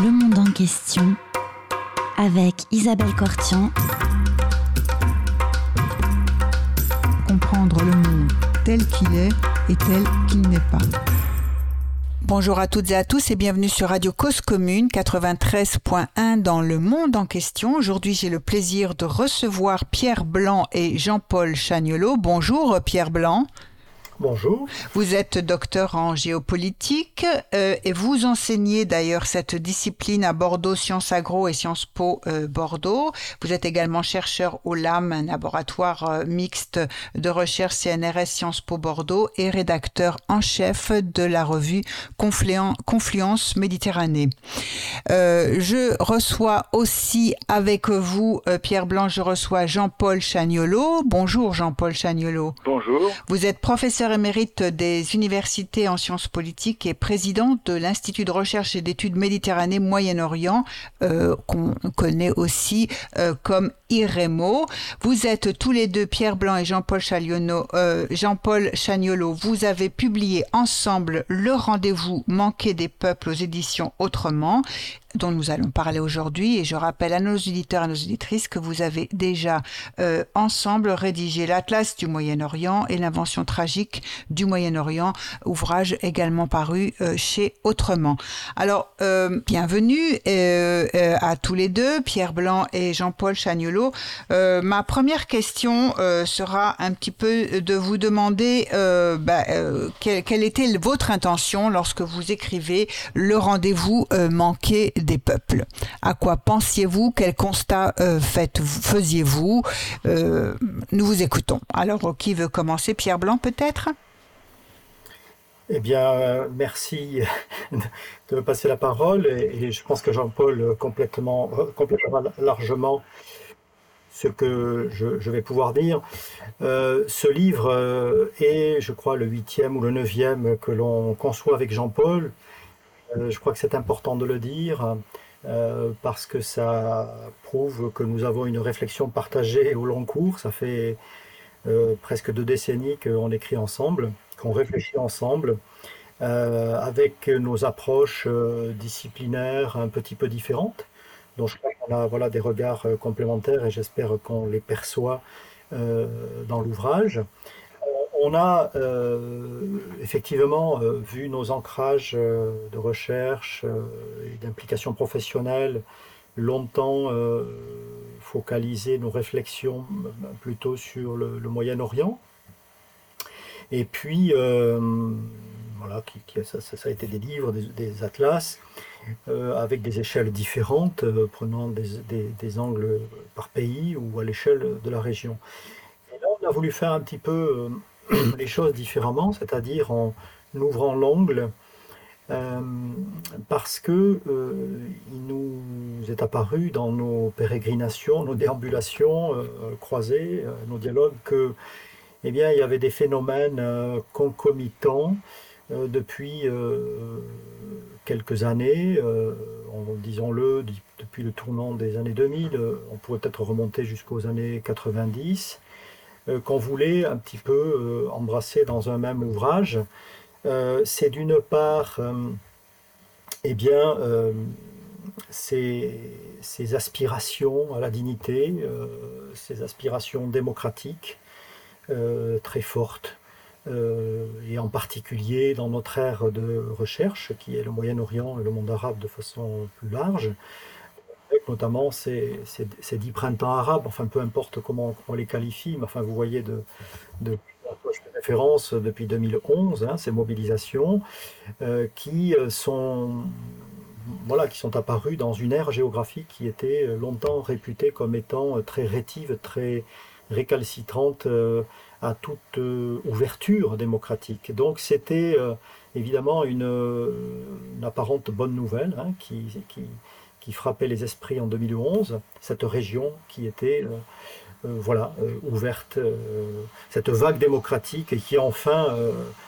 Le monde en question avec Isabelle Cortian. Comprendre le monde tel qu'il est et tel qu'il n'est pas. Bonjour à toutes et à tous et bienvenue sur Radio Cause Commune 93.1 dans le monde en question. Aujourd'hui, j'ai le plaisir de recevoir Pierre Blanc et Jean-Paul Chagnolot. Bonjour Pierre Blanc. Bonjour. Vous êtes docteur en géopolitique euh, et vous enseignez d'ailleurs cette discipline à Bordeaux, Sciences Agro et Sciences Po euh, Bordeaux. Vous êtes également chercheur au LAM, un laboratoire euh, mixte de recherche CNRS Sciences Po Bordeaux et rédacteur en chef de la revue Confluence Méditerranée. je reçois aussi avec vous, Pierre Blanc, je reçois Jean-Paul Chagnolot. Bonjour Jean-Paul Chagnolot. Bonjour. Vous êtes professeur émérite des universités en sciences politiques et présidente de l'Institut de recherche et d'études Méditerranée Moyen-Orient, euh, qu'on connaît aussi euh, comme IREMO. Vous êtes tous les deux, Pierre Blanc et Jean-Paul euh, Jean-Paul Chagnolo, vous avez publié ensemble Le rendez-vous manqué des peuples aux éditions Autrement dont nous allons parler aujourd'hui. Et je rappelle à nos auditeurs et à nos auditrices que vous avez déjà euh, ensemble rédigé l'Atlas du Moyen-Orient et l'invention tragique du Moyen-Orient, ouvrage également paru euh, chez Autrement. Alors, euh, bienvenue à tous les deux, Pierre Blanc et Jean-Paul Chagnolot. ma première question sera un petit peu de vous demander bah, quelle, était votre intention lorsque vous écrivez le rendez-vous manqué des peuples? À quoi pensiez-vous? Quel constat euh, faisiez-vous? Euh, Nous vous écoutons. Alors, qui veut commencer? Pierre Blanc, peut-être? Eh bien, merci de me passer la parole et, je pense que Jean-Paul complètement, complètement largement ce que je, vais pouvoir dire. Euh, ce livre est, je crois, le huitième ou le neuvième que l'on conçoit avec Jean-Paul. Euh, je crois que c'est important de le dire euh, parce que ça prouve que nous avons une réflexion partagée au long cours. Ça fait euh, presque deux décennies qu'on écrit ensemble, qu'on réfléchit ensemble. avec nos approches disciplinaires un petit peu différentes. Donc je crois qu'on a voilà, des regards complémentaires et j'espère qu'on les perçoit dans l'ouvrage on a euh, effectivement euh, vu nos ancrages euh, de recherche et d'implication professionnelle longtemps focaliser nos réflexions plutôt sur le, Moyen-Orient. Et puis, voilà, ça, a été des livres, des, atlas, avec des échelles différentes, prenant des, angles par pays ou à l'échelle de la région. Et là, on a voulu faire un petit peu les choses différemment, c'est-à-dire en ouvrant l'angle, euh, parce que euh, il nous est apparu dans nos pérégrinations, nos déambulations euh, croisées, nos dialogues, que eh bien, il y avait des phénomènes concomitants depuis quelques années, disons-le, depuis le tournant des années 2000, on pourrait peut-être remonter jusqu'aux années 90, euh, qu'on voulait un petit peu euh, embrasser dans un même ouvrage. Euh, c'est d'une part, eh bien, ces, aspirations à la dignité, ces aspirations démocratiques très fortes, et en particulier dans notre ère de recherche, qui est le Moyen-Orient et le monde arabe de façon plus large, notamment ces, dix printemps arabes, enfin peu importe comment on les qualifie, mais enfin vous voyez de, de référence depuis 2011, hein, ces mobilisations euh, qui euh, sont voilà, qui sont apparues dans une ère géographique qui était longtemps réputée comme étant très rétive, très récalcitrante euh, à toute ouverture démocratique. Donc c'était évidemment une, apparente bonne nouvelle hein, qui, frappait les esprits en 2011, cette région qui était euh, euh, voilà, euh, ouverte, cette vague démocratique qui enfin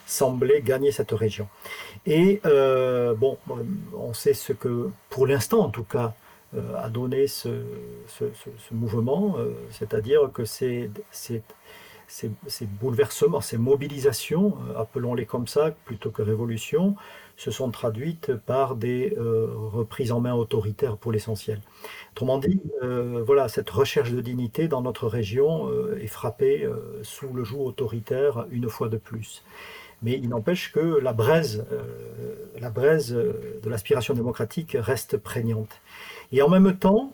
semblait gagner cette région. Et bon, on sait ce que, pour l'instant en tout cas, a donné ce, mouvement, c'est-à-dire que ces, bouleversements, ces mobilisations, appelons-les comme ça, plutôt que révolution, se sont traduites par des reprises en main autoritaires pour l'essentiel. Autrement dit, voilà, cette recherche de dignité dans notre région est frappée sous le joug autoritaire une fois de plus. Mais il n'empêche que la braise, la braise de l'aspiration démocratique reste prégnante. Et en même temps,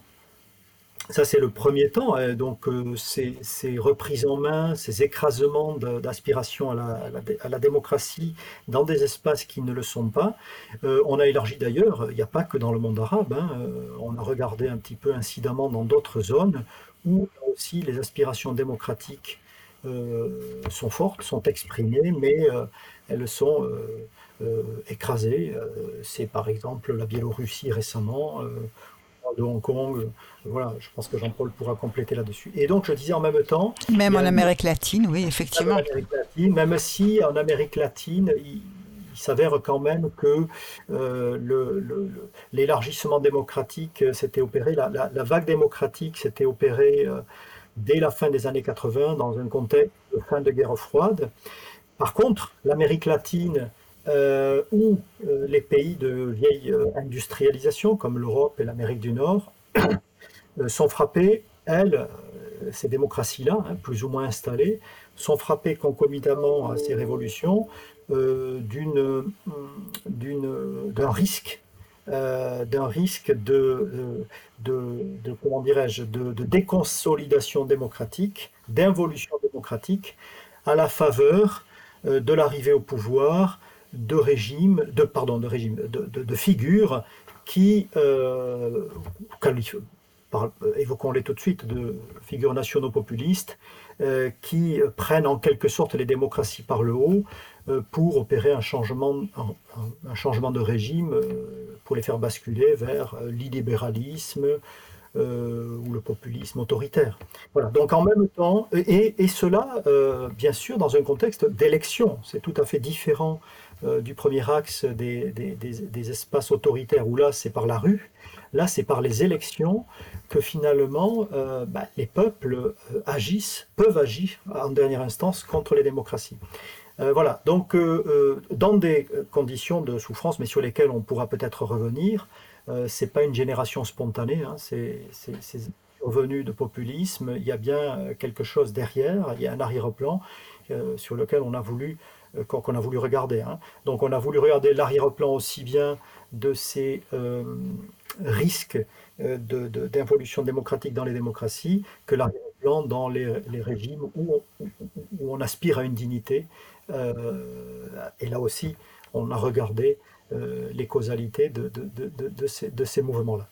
ça, c'est le premier temps. Hein. donc, euh, ces, reprises en main, ces écrasements d'aspiration à la, démocratie dans des espaces qui ne le sont pas. Euh, on a élargi d'ailleurs, il n'y a pas que dans le monde arabe. Hein. Euh, on a regardé un petit peu incidemment dans d'autres zones où aussi les aspirations démocratiques sont fortes, sont exprimées, mais elles sont écrasées. c'est par exemple la Biélorussie récemment de Hong Kong. Voilà, je pense que Jean-Paul pourra compléter là-dessus. Et donc, je disais en même temps. Même en Amérique latine, oui, effectivement. même si en Amérique latine, il, s'avère quand même que euh, l'élargissement démocratique s'était opéré, la, vague démocratique s'était opérée euh, dès la fin des années 80 dans un contexte de fin de guerre froide. Par contre, l'Amérique latine euh, où euh, les pays de vieille euh, industrialisation, comme l'Europe et l'Amérique du Nord, sont frappés, elles, ces démocraties-là, hein, plus ou moins installées, sont frappées concomitamment à ces révolutions d'un risque d'un risque de, comment dirais-je de, déconsolidation démocratique, d'involution démocratique à la faveur de l'arrivée au pouvoir de régimes, de, pardon, de, régime, de, de, figures qui, euh, évoquons-les tout de suite, de figures nationaux-populistes, euh, qui prennent en quelque sorte les démocraties par le haut euh, pour opérer un changement, un, changement de régime, pour les faire basculer vers l'illibéralisme, ou le populisme autoritaire. Voilà. Donc en même temps, et, et cela, bien sûr, dans un contexte d'élection, c'est tout à fait différent euh, du premier axe des, des, espaces autoritaires, où là c'est par la rue, là c'est par les élections que finalement euh, bah, les peuples euh, agissent, peuvent agir en dernière instance contre les démocraties. voilà, donc dans des conditions de souffrance, mais sur lesquelles on pourra peut-être revenir, c'est pas une génération spontanée, hein, c'est revenu de populisme, il y a bien quelque chose derrière, il y a un arrière-plan sur lequel on a voulu euh, voulu regarder. Hein. Donc on a voulu regarder l'arrière-plan aussi bien de ces euh, risques euh, d'involution démocratique dans les démocraties que l'arrière-plan dans les, régimes où on, aspire à une dignité. et là aussi, on a regardé les causalités de, ces, mouvements-là.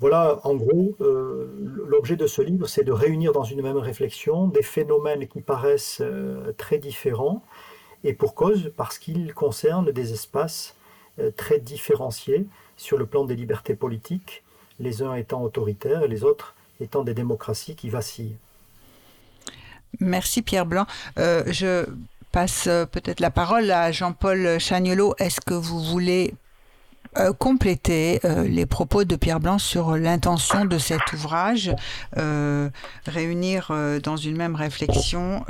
Voilà, en gros, l'objet de ce livre, c'est de réunir dans une même réflexion des phénomènes qui paraissent très différents, et pour cause, parce qu'il concerne des espaces euh, très différenciés sur le plan des libertés politiques, les uns étant autoritaires et les autres étant des démocraties qui vacillent. Merci Pierre Blanc. Euh, je passe euh, peut-être la parole à Jean-Paul Chagnolot. Est-ce que vous voulez euh, compléter euh, les propos de Pierre Blanc sur l'intention de cet ouvrage, euh, réunir dans une même réflexion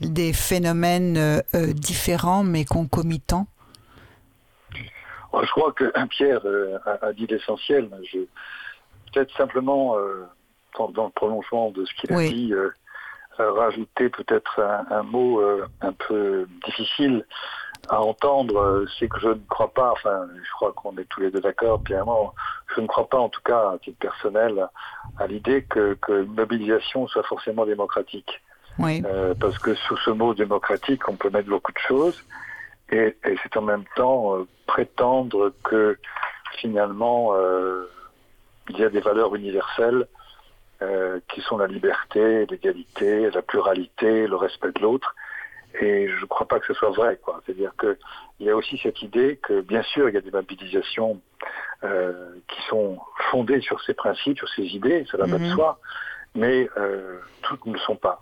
des phénomènes différents mais concomitants? Je crois que Pierre a, dit l'essentiel. Peut-être simplement, dans le prolongement de ce qu'il a dit, rajouter peut-être un, mot un peu difficile à entendre, euh, c'est que je ne crois pas, enfin, je crois qu'on est tous les deux d'accord, Pierre je ne crois pas, en tout cas, à titre personnel, à l'idée que, que mobilisation soit forcément démocratique. Oui. Euh, parce que sous ce mot démocratique, on peut mettre beaucoup de choses, et, et c'est en même temps euh, prétendre que finalement, euh, il y a des valeurs universelles euh, qui sont la liberté, l'égalité, la pluralité, le respect de l'autre, et je ne crois pas que ce soit vrai. quoi. C'est-à-dire qu'il y a aussi cette idée que, bien sûr, il y a des mobilisations euh, qui sont fondées sur ces principes, sur ces idées, ça va pas de soi, mais euh, toutes ne le sont pas.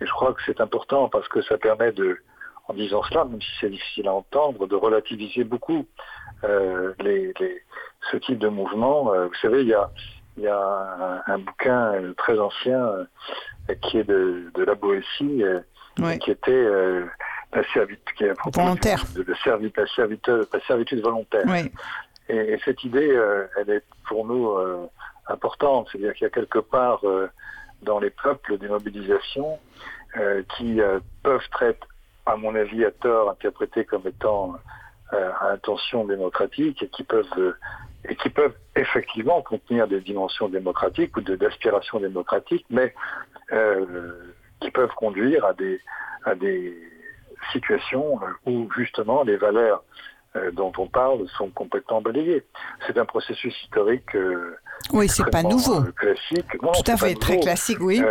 Et je crois que c'est important parce que ça permet de, en disant cela, même si c'est difficile à entendre, de relativiser beaucoup euh, les, les, ce type de mouvement. Euh, vous savez, il y a, il y a un, un bouquin très ancien euh, qui est de, de la Boétie qui était la servitude volontaire, de, la, servitude, la, servitude, volontaire. Et, cette idée, elle est pour nous importante, c'est-à-dire qu'il y a quelque part dans les peuples des mobilisations qui peuvent être, à mon avis, à tort interprétées comme étant euh, à intention démocratique et qui peuvent et qui peuvent effectivement contenir des dimensions démocratiques ou d'aspiration démocratique, mais euh, qui peuvent conduire à des à des situations où justement les valeurs euh, dont on parle sont complètement balayées. C'est un processus historique. Euh, oui, c'est pas nouveau. classique. Tout à fait, très classique, oui.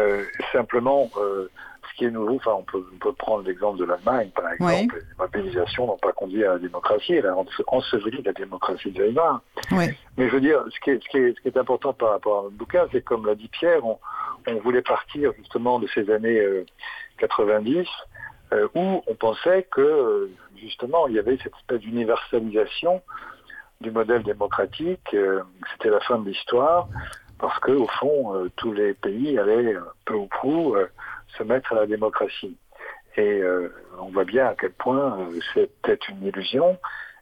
simplement, qui est nouveau, enfin, on peut, on peut prendre l'exemple de l'Allemagne, par exemple. Les mobilisations n'ont pas conduit à la démocratie, elle a enseveli la démocratie de Weimar. Mais je veux dire, ce qui est, ce qui est, ce qui est important par rapport à notre bouquin, c'est comme l'a dit Pierre, on, on, voulait partir justement de ces années 90, euh, euh, où on pensait que, justement, il y avait cette espèce d'universalisation du modèle démocratique, euh, c'était la fin de l'histoire, parce que au fond, tous les pays allaient peu ou prou se mettre à la démocratie. Et euh, on voit bien à quel point euh, c'est peut-être une illusion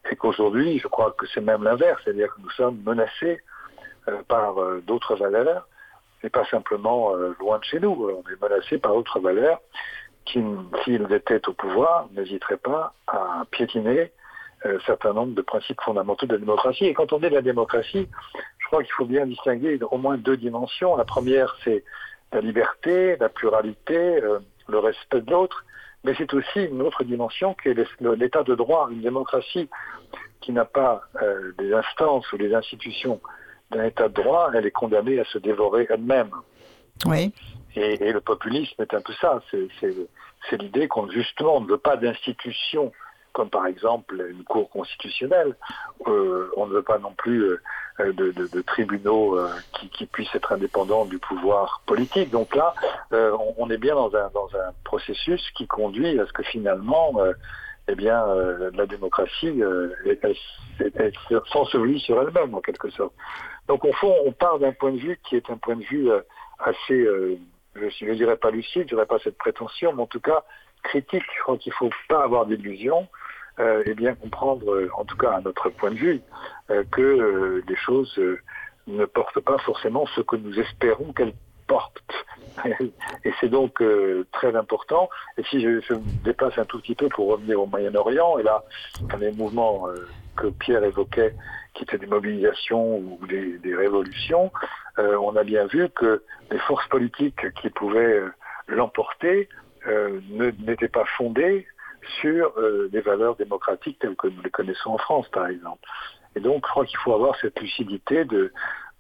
et qu'aujourd'hui, je crois que c'est même l'inverse, c'est-à-dire que nous sommes menacés euh, par d'autres valeurs et pas simplement loin de chez nous. On est menacés par d'autres valeurs qui, s'ils étaient au pouvoir, n'hésiteraient pas à piétiner un certain nombre de principes fondamentaux de la démocratie. Et quand on dit de la démocratie, je crois qu'il faut bien distinguer au moins deux dimensions. La première, c'est la liberté, la pluralité, euh, le respect de l'autre, mais c'est aussi une autre dimension qui est l'état de droit, une démocratie qui n'a pas euh, des instances ou des institutions d'un état de droit, elle est condamnée à se dévorer elle-même. Oui. Et, le populisme est un peu ça, c'est l'idée qu'on justement ne veut pas d'institutions comme par exemple une cour constitutionnelle. Euh, on ne veut pas non plus euh, de, tribunaux euh, qui, puissent être indépendants du pouvoir politique. Donc là, on, est bien dans un, processus qui conduit à ce que finalement, eh bien, la démocratie s'ensevelit sur elle-même en quelque sorte. Donc au fond, on part d'un point de vue qui est un point de vue assez, je ne dirais pas lucide, je dirais pas cette prétention, mais en tout cas critique. Je crois qu'il ne faut pas avoir d'illusions euh, et bien comprendre, euh, en tout cas à notre point de vue, euh, que les choses ne portent pas forcément ce que nous espérons qu'elles portent. et c'est donc très important. Et si je, je, me dépasse un tout petit peu pour revenir au Moyen-Orient, et là, dans les mouvements que Pierre évoquait, qui étaient des mobilisations ou des, des révolutions, on a bien vu que les forces politiques qui pouvaient l'emporter n'étaient pas fondées sur euh, les valeurs démocratiques telles que nous les connaissons en France, par exemple. Et donc, je crois qu'il faut avoir cette lucidité de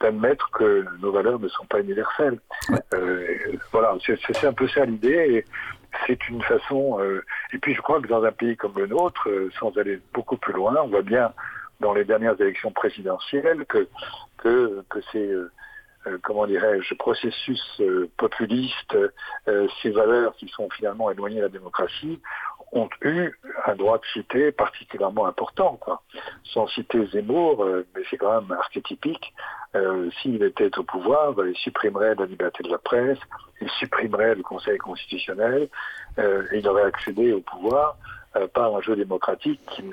d'admettre que nos valeurs ne sont pas universelles. Euh, voilà, c'est un peu ça l'idée. C'est une façon. Euh, et puis, je crois que dans un pays comme le nôtre, sans aller beaucoup plus loin, on voit bien dans les dernières élections présidentielles que que, que c'est comment dirais-je, processus populiste, ces valeurs qui sont finalement éloignées de la démocratie, ont eu un droit de cité particulièrement important. Quoi. Sans citer Zemmour, euh, mais c'est quand même archétypique, euh, s'il était au pouvoir, il supprimerait la liberté de la presse, il supprimerait le Conseil constitutionnel, euh, et il aurait accédé au pouvoir par un jeu démocratique qui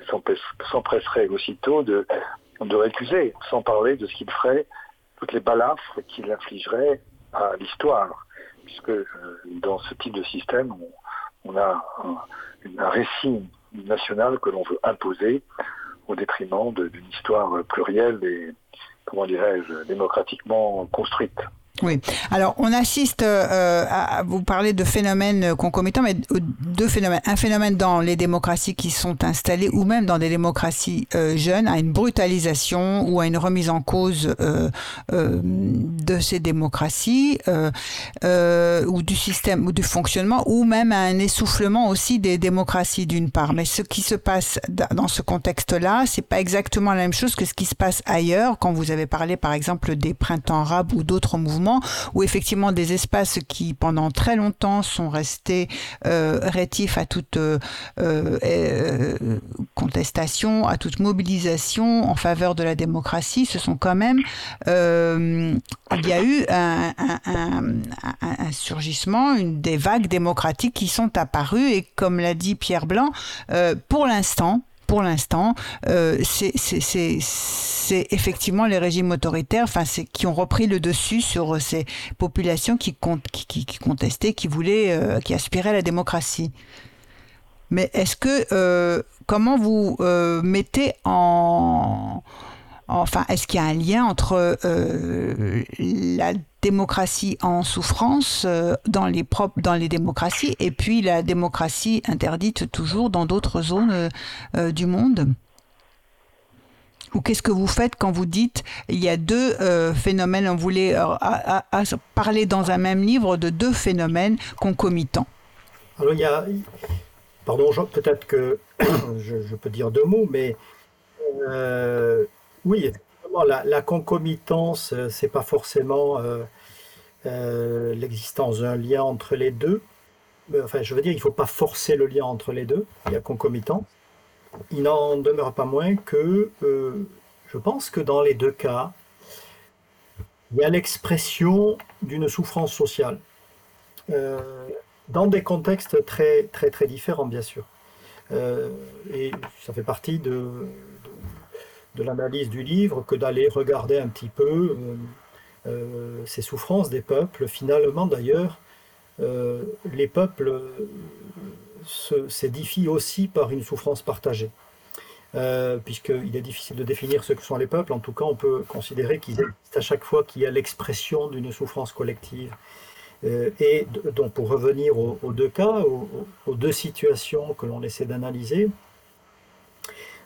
s'empresserait aussitôt de, de récuser, sans parler de ce qu'il ferait, toutes les balafres qu'il infligerait à l'histoire. Puisque dans ce type de système, on, on a un, récit national que l'on veut imposer au détriment d'une histoire plurielle et, comment dirais-je, démocratiquement construite. Oui. Alors, on assiste euh, à, vous parler de phénomènes concomitants, mais deux phénomènes. Un phénomène dans les démocraties qui sont installées, ou même dans des démocraties euh, jeunes, à une brutalisation ou à une remise en cause euh, de ces démocraties, ou du système, ou du fonctionnement, ou même à un essoufflement aussi des démocraties d'une part. Mais ce qui se passe dans ce contexte-là, c'est pas exactement la même chose que ce qui se passe ailleurs. Quand vous avez parlé, par exemple, des printemps arabes ou d'autres mouvements où effectivement des espaces qui pendant très longtemps sont restés rétifs à toute contestation, à toute mobilisation en faveur de la démocratie, ce sont quand même il y a eu un, surgissement, des vagues démocratiques qui sont apparues et comme l'a dit Pierre Blanc, pour l'instant, pour l'instant, euh, c'est effectivement les régimes autoritaires enfin, qui ont repris le dessus sur euh, ces populations qui, contestaient, qui voulaient, euh, qui aspiraient à la démocratie. Mais est-ce que, comment vous mettez en Enfin, est-ce qu'il y a un lien entre euh, la démocratie en souffrance euh, dans, les propres, dans les démocraties et puis la démocratie interdite toujours dans d'autres zones euh, du monde? Ou qu'est-ce que vous faites quand vous dites il y a deux phénomènes, on voulait parler dans un même livre de deux phénomènes concomitants? Alors il y a, pardon, peut-être que je, je, peux dire deux mots, mais oui, la, concomitance, euh, c'est pas forcément euh, euh, l'existence d'un lien entre les deux. Enfin, je veux dire, il ne faut pas forcer le lien entre les deux. Il y a concomitant. Il n'en demeure pas moins que je pense que dans les deux cas, il y a l'expression d'une souffrance sociale. dans des contextes très, très, très différents, bien sûr. et ça fait partie de, de l'analyse du livre que d'aller regarder un petit peu euh, euh, ces souffrances des peuples. Finalement, d'ailleurs, euh, les peuples s'édifient aussi par une souffrance partagée. puisqu'il est difficile de définir ce que sont les peuples, en tout cas on peut considérer qu'ils existent à chaque fois qu'il y a l'expression d'une souffrance collective. et donc pour revenir aux, deux cas, aux deux situations que l'on essaie d'analyser,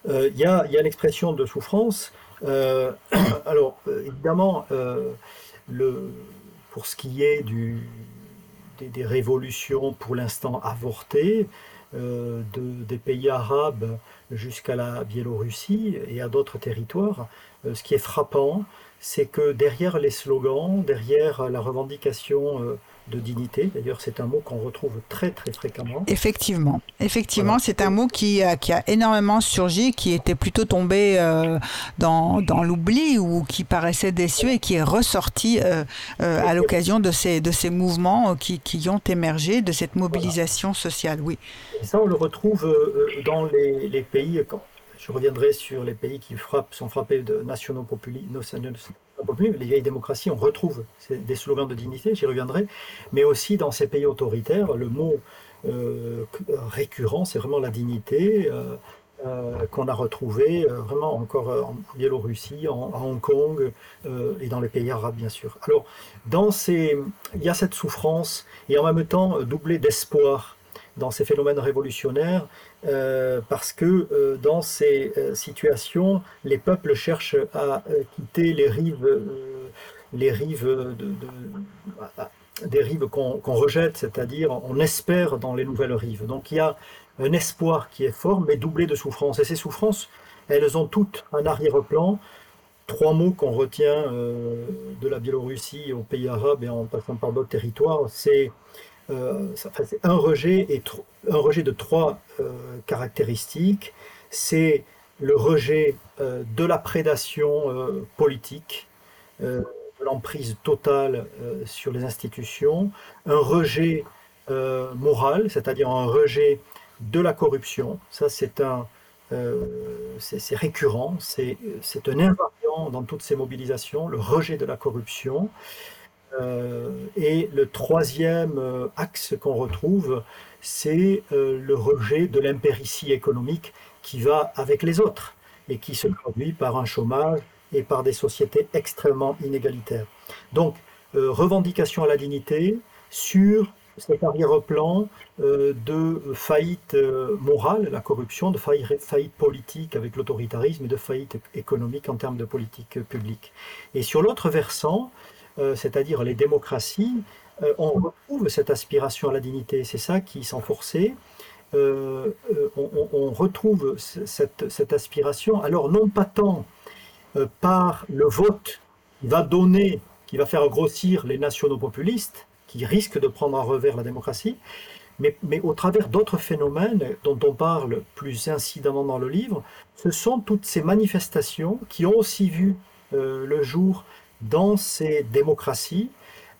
il y a, l'expression de souffrance. Euh, alors, euh, évidemment, le, pour ce qui est des, révolutions pour l'instant avortées, de, des pays arabes jusqu'à la Biélorussie et à d'autres territoires, ce qui est frappant, c'est que derrière les slogans, derrière la revendication de dignité. D'ailleurs, c'est un mot qu'on retrouve très très fréquemment. Effectivement, effectivement, c'est un mot qui a, qui a énormément surgi, qui était plutôt tombé euh, dans, dans l'oubli ou qui paraissait déçu et qui est ressorti euh, euh, à l'occasion de ces, de ces mouvements qui, qui ont émergé, de cette mobilisation sociale. Oui. Et ça, on le retrouve dans les, les pays. Quand, je reviendrai sur les pays qui frappent, sont frappés de nationaux populistes, les vieilles démocraties, on retrouve des slogans de dignité, j'y reviendrai, mais aussi dans ces pays autoritaires, le mot euh, récurrent, c'est vraiment la dignité. Euh, euh, qu'on a retrouvé vraiment encore en Biélorussie, en, à Hong Kong et dans les pays arabes bien sûr. Alors dans ces, il y a cette souffrance et en même temps doublée d'espoir dans ces phénomènes révolutionnaires, euh, parce que euh, dans ces euh, situations, les peuples cherchent à quitter les rives, les rives de, des rives qu'on rejette, c'est-à-dire on espère dans les nouvelles rives. Donc il y a un espoir qui est fort, mais doublé de souffrance. Et ces souffrances, elles ont toutes un arrière-plan. Trois mots qu'on retient de la Biélorussie aux pays arabes et en passant par d'autres territoires, c'est euh, un rejet, et un rejet de trois euh, caractéristiques. C'est le rejet euh, de la prédation politique, de l'emprise totale sur les institutions, un rejet moral, c'est-à-dire un rejet de la corruption. Ça, c'est un, c'est récurrent, c'est un invariant dans toutes ces mobilisations, le rejet de la corruption. Euh, et le troisième euh, axe qu'on retrouve, c'est euh, le rejet de l'impéritie économique qui va avec les autres et qui se produit par un chômage et par des sociétés extrêmement inégalitaires. Donc, revendication à la dignité sur cet arrière-plan de faillite morale, la corruption, de faillite politique avec l'autoritarisme et de faillite économique en termes de politique publique. Et sur l'autre versant, c'est-à-dire les démocraties, euh, on retrouve cette aspiration à la dignité. C'est ça qui s'en forçait. Euh, on, retrouve cette, aspiration, alors non pas tant par le vote qui va donner, qui va faire grossir les nationaux populistes, qui risquent de prendre en revers la démocratie, mais, mais au travers d'autres phénomènes dont on parle plus incidemment dans le livre, ce sont toutes ces manifestations qui ont aussi vu euh, le jour dans ces démocraties,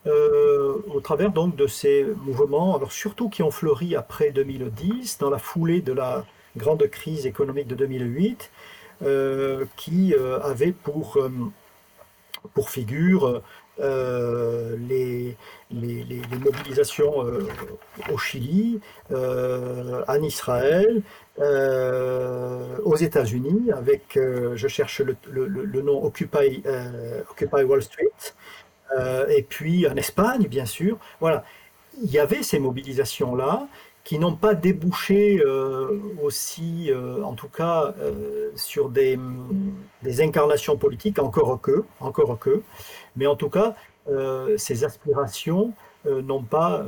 euh, au travers donc de ces mouvements, alors surtout qui ont fleuri après 2010, dans la foulée de la grande crise économique de 2008, euh, qui euh, avait pour, pour figure les, les, les, mobilisations au Chili, en Israël, aux États-Unis, avec, je cherche le, le, le nom Occupy, Occupy Wall Street, euh, et puis en Espagne, bien sûr. Voilà, il y avait ces mobilisations-là qui n'ont pas débouché euh, aussi, euh, en tout cas, sur des, des, incarnations politiques, encore que, encore que, mais en tout cas, ces aspirations n'ont pas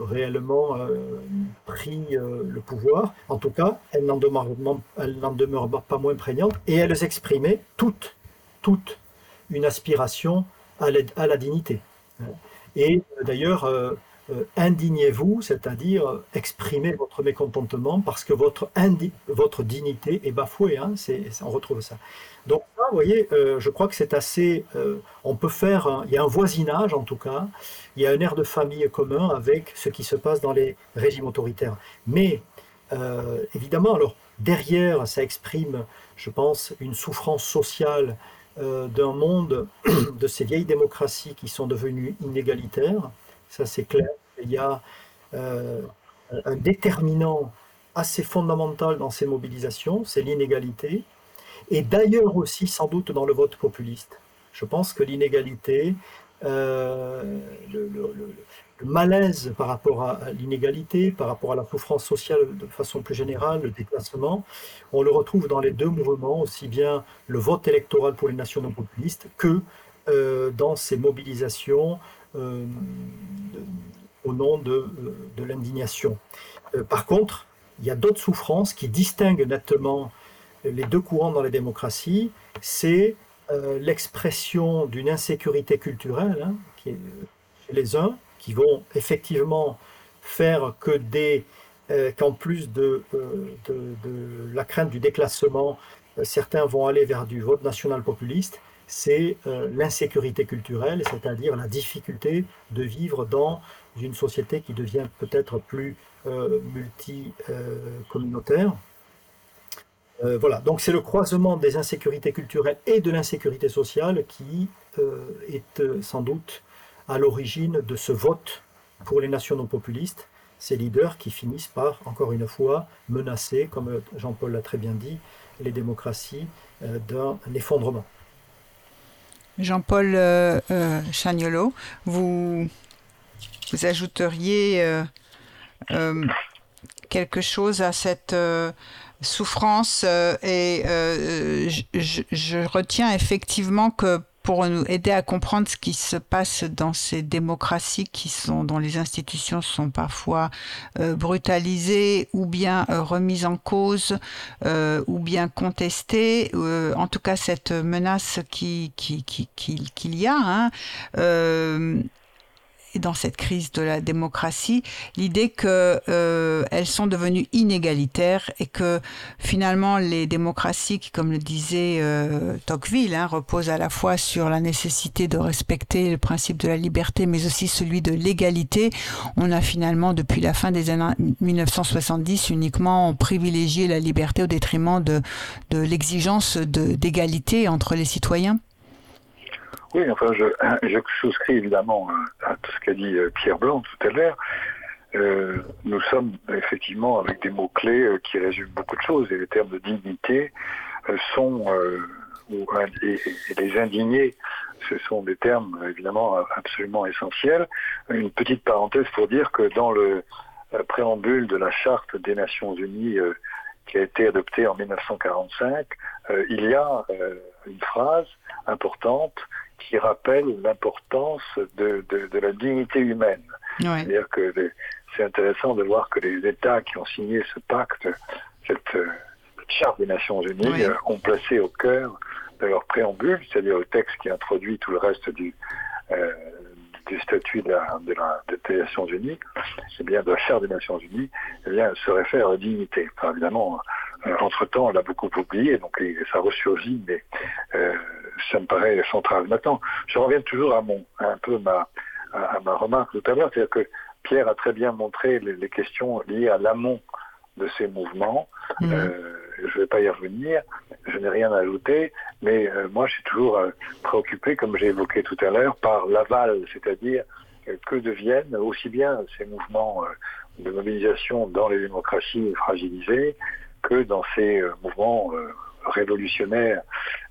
réellement pris le pouvoir. En tout cas, elles n'en demeurent, pas moins prégnantes et elles exprimaient toutes, toutes une aspiration à la, dignité. Et d'ailleurs, euh, euh, indignez-vous, c'est-à-dire exprimez votre mécontentement parce que votre, votre dignité est bafouée. Hein, on retrouve ça. Donc là, vous voyez, euh, je crois que c'est assez... on peut faire... il y a un voisinage, en tout cas. Il y a un air de famille commun avec ce qui se passe dans les régimes autoritaires. Mais, évidemment, alors, derrière, ça exprime, je pense, une souffrance sociale euh, d'un monde de ces vieilles démocraties qui sont devenues inégalitaires. Ça, c'est clair. Il y a euh, un déterminant assez fondamental dans ces mobilisations, c'est l'inégalité. Et d'ailleurs aussi, sans doute, dans le vote populiste. Je pense que l'inégalité, euh, le, malaise par rapport à l'inégalité, par rapport à la souffrance sociale de façon plus générale, le déplacement, on le retrouve dans les deux mouvements, aussi bien le vote électoral pour les nationaux populistes que euh, dans ces mobilisations euh, au nom de, euh, l'indignation. par contre, il y a d'autres souffrances qui distinguent nettement les deux courants dans les démocraties. C'est l'expression d'une insécurité culturelle hein, chez les uns, qui vont effectivement faire que des euh, qu'en plus de, euh, la crainte du déclassement, euh, certains vont aller vers du vote national populiste, c'est l'insécurité culturelle, c'est-à-dire la difficulté de vivre dans une société qui devient peut-être plus multi-communautaire. voilà, donc c'est le croisement des insécurités culturelles et de l'insécurité sociale qui est sans doute à l'origine de ce vote pour les nationaux populistes, ces leaders qui finissent par, encore une fois, menacer, comme Jean-Paul l'a très bien dit, les démocraties euh, d'un effondrement. Jean-Paul euh, euh, vous, vous ajouteriez quelque chose à cette souffrance et je, retiens effectivement que pour nous aider à comprendre ce qui se passe dans ces démocraties qui sont dont les institutions sont parfois euh, brutalisées ou bien euh, remises en cause euh, ou bien contestées. En tout cas cette menace qui qu'il qui, qui, y a hein, dans cette crise de la démocratie, l'idée que euh, elles sont devenues inégalitaires et que finalement les démocraties, qui comme le disait euh, Tocqueville, hein, reposent à la fois sur la nécessité de respecter le principe de la liberté, mais aussi celui de l'égalité, on a finalement depuis la fin des années 1970 uniquement privilégié la liberté au détriment de, de l'exigence d'égalité entre les citoyens. Oui, enfin, je, souscris évidemment à tout ce qu'a dit euh, Pierre Blanc tout à l'heure. Euh, nous sommes effectivement avec des mots-clés euh, qui résument beaucoup de choses et les termes de dignité sont, et, les indignés, ce sont des termes évidemment absolument essentiels. Une petite parenthèse pour dire que dans le préambule de la Charte des Nations Unies qui a été adoptée en 1945, il y a une phrase importante qui rappelle l'importance de, de, la dignité humaine. C'est-à-dire que c'est intéressant de voir que les États qui ont signé ce pacte, cette, euh, charte des Nations Unies, euh, ont placé au cœur de leur préambule, c'est-à-dire le texte qui introduit tout le reste du, du statut de, la, des Nations Unies, eh bien, de la Charte des Nations Unies, eh bien, se réfère à la dignité. évidemment, entre-temps, on l'a beaucoup oublié, donc ça ressurgit, mais ça me paraît central. Maintenant, je reviens toujours à mon, un peu ma, à, ma remarque tout à l'heure, c'est-à-dire que Pierre a très bien montré les, questions liées à l'amont de ces mouvements. Mmh. Euh, je ne vais pas y revenir, je n'ai rien à ajouter, mais euh, moi je suis toujours euh, préoccupé, comme j'ai évoqué tout à l'heure, par l'aval, c'est-à-dire que deviennent aussi bien ces mouvements de mobilisation dans les démocraties fragilisées que dans ces mouvements révolutionnaire.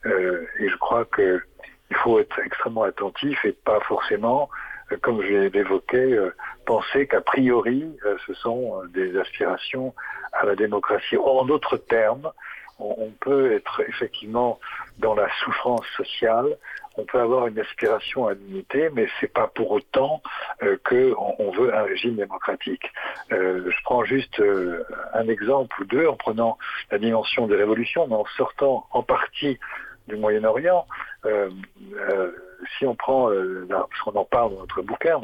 Euh, et je crois que il faut être extrêmement attentif et pas forcément, euh, comme je l'évoquais, euh, penser qu'a priori ce sont des aspirations à la démocratie. En d'autres termes, on peut être effectivement dans la souffrance sociale, on peut avoir une aspiration à l'unité, mais c'est pas pour autant euh, qu'on veut un régime démocratique. Euh, je prends juste euh, un exemple ou deux en prenant la dimension des révolutions, mais en sortant en partie du Moyen-Orient. si on prend, parce qu'on en parle dans notre bouquin,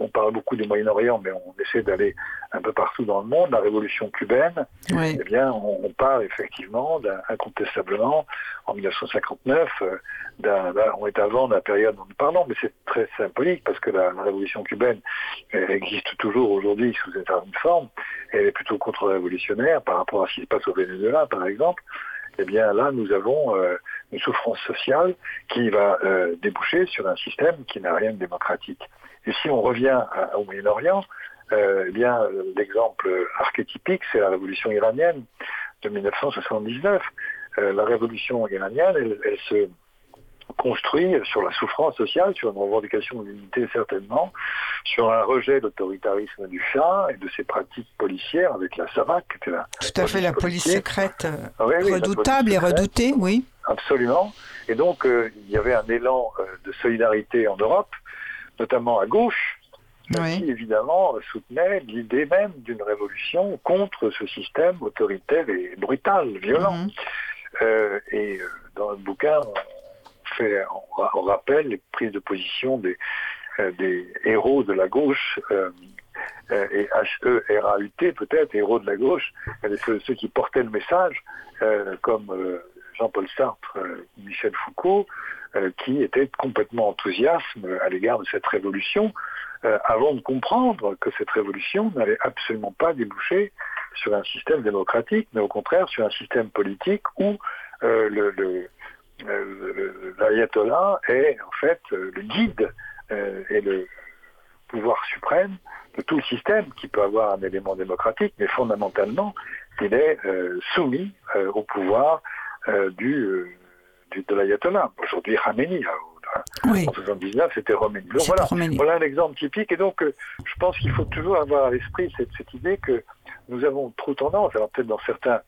on, parle beaucoup du Moyen-Orient, mais on essaie d'aller un peu partout dans le monde. La révolution cubaine, eh bien, on, parle effectivement, incontestablement, en 1959, euh, on est avant la période dont nous parlons, mais c'est très symbolique parce que la, révolution cubaine existe toujours aujourd'hui sous une forme. Elle est plutôt contre-révolutionnaire par rapport à ce qui se passe au Venezuela, par exemple eh bien là, nous avons euh, une souffrance sociale qui va euh, déboucher sur un système qui n'a rien de démocratique. Et si on revient au Moyen-Orient, euh, eh bien, l'exemple archétypique, c'est la révolution iranienne de 1979. Euh, la révolution iranienne, elle, se construit sur la souffrance sociale, sur une revendication d'unité certainement, sur un rejet de l'autoritarisme du Shah et de ses pratiques policières avec la qui était la Tout à fait, la police secrète euh, redoutable et redoutée, oui. Absolument. Et donc, il y avait un élan de solidarité en Europe notamment à gauche, qui évidemment soutenait l'idée même d'une révolution contre ce système autoritaire et brutal, violent. Mhm. Euh, et euh, dans le bouquin, fait, on, rappelle les prises de position des, euh, héros de la gauche. et H-E-R-A-U-T peut-être, héros de la gauche, ceux, ceux qui portaient le message, comme Jean-Paul Sartre, Michel Foucault, euh, qui était complètement enthousiaste à l'égard de cette révolution, euh, avant de comprendre que cette révolution n'allait absolument pas déboucher sur un système démocratique, mais au contraire sur un système politique où euh, le, l'ayatollah est en fait le guide et le pouvoir suprême de tout le système qui peut avoir un élément démocratique, mais fondamentalement, il est soumis au pouvoir du de l'ayatollah. Aujourd'hui, Khamenei. En 1979, c'était Khomeini. voilà, voilà un exemple typique. Et donc, euh, je pense qu'il faut toujours avoir à l'esprit cette, cette, idée que nous avons trop tendance, alors peut-être dans certains, euh,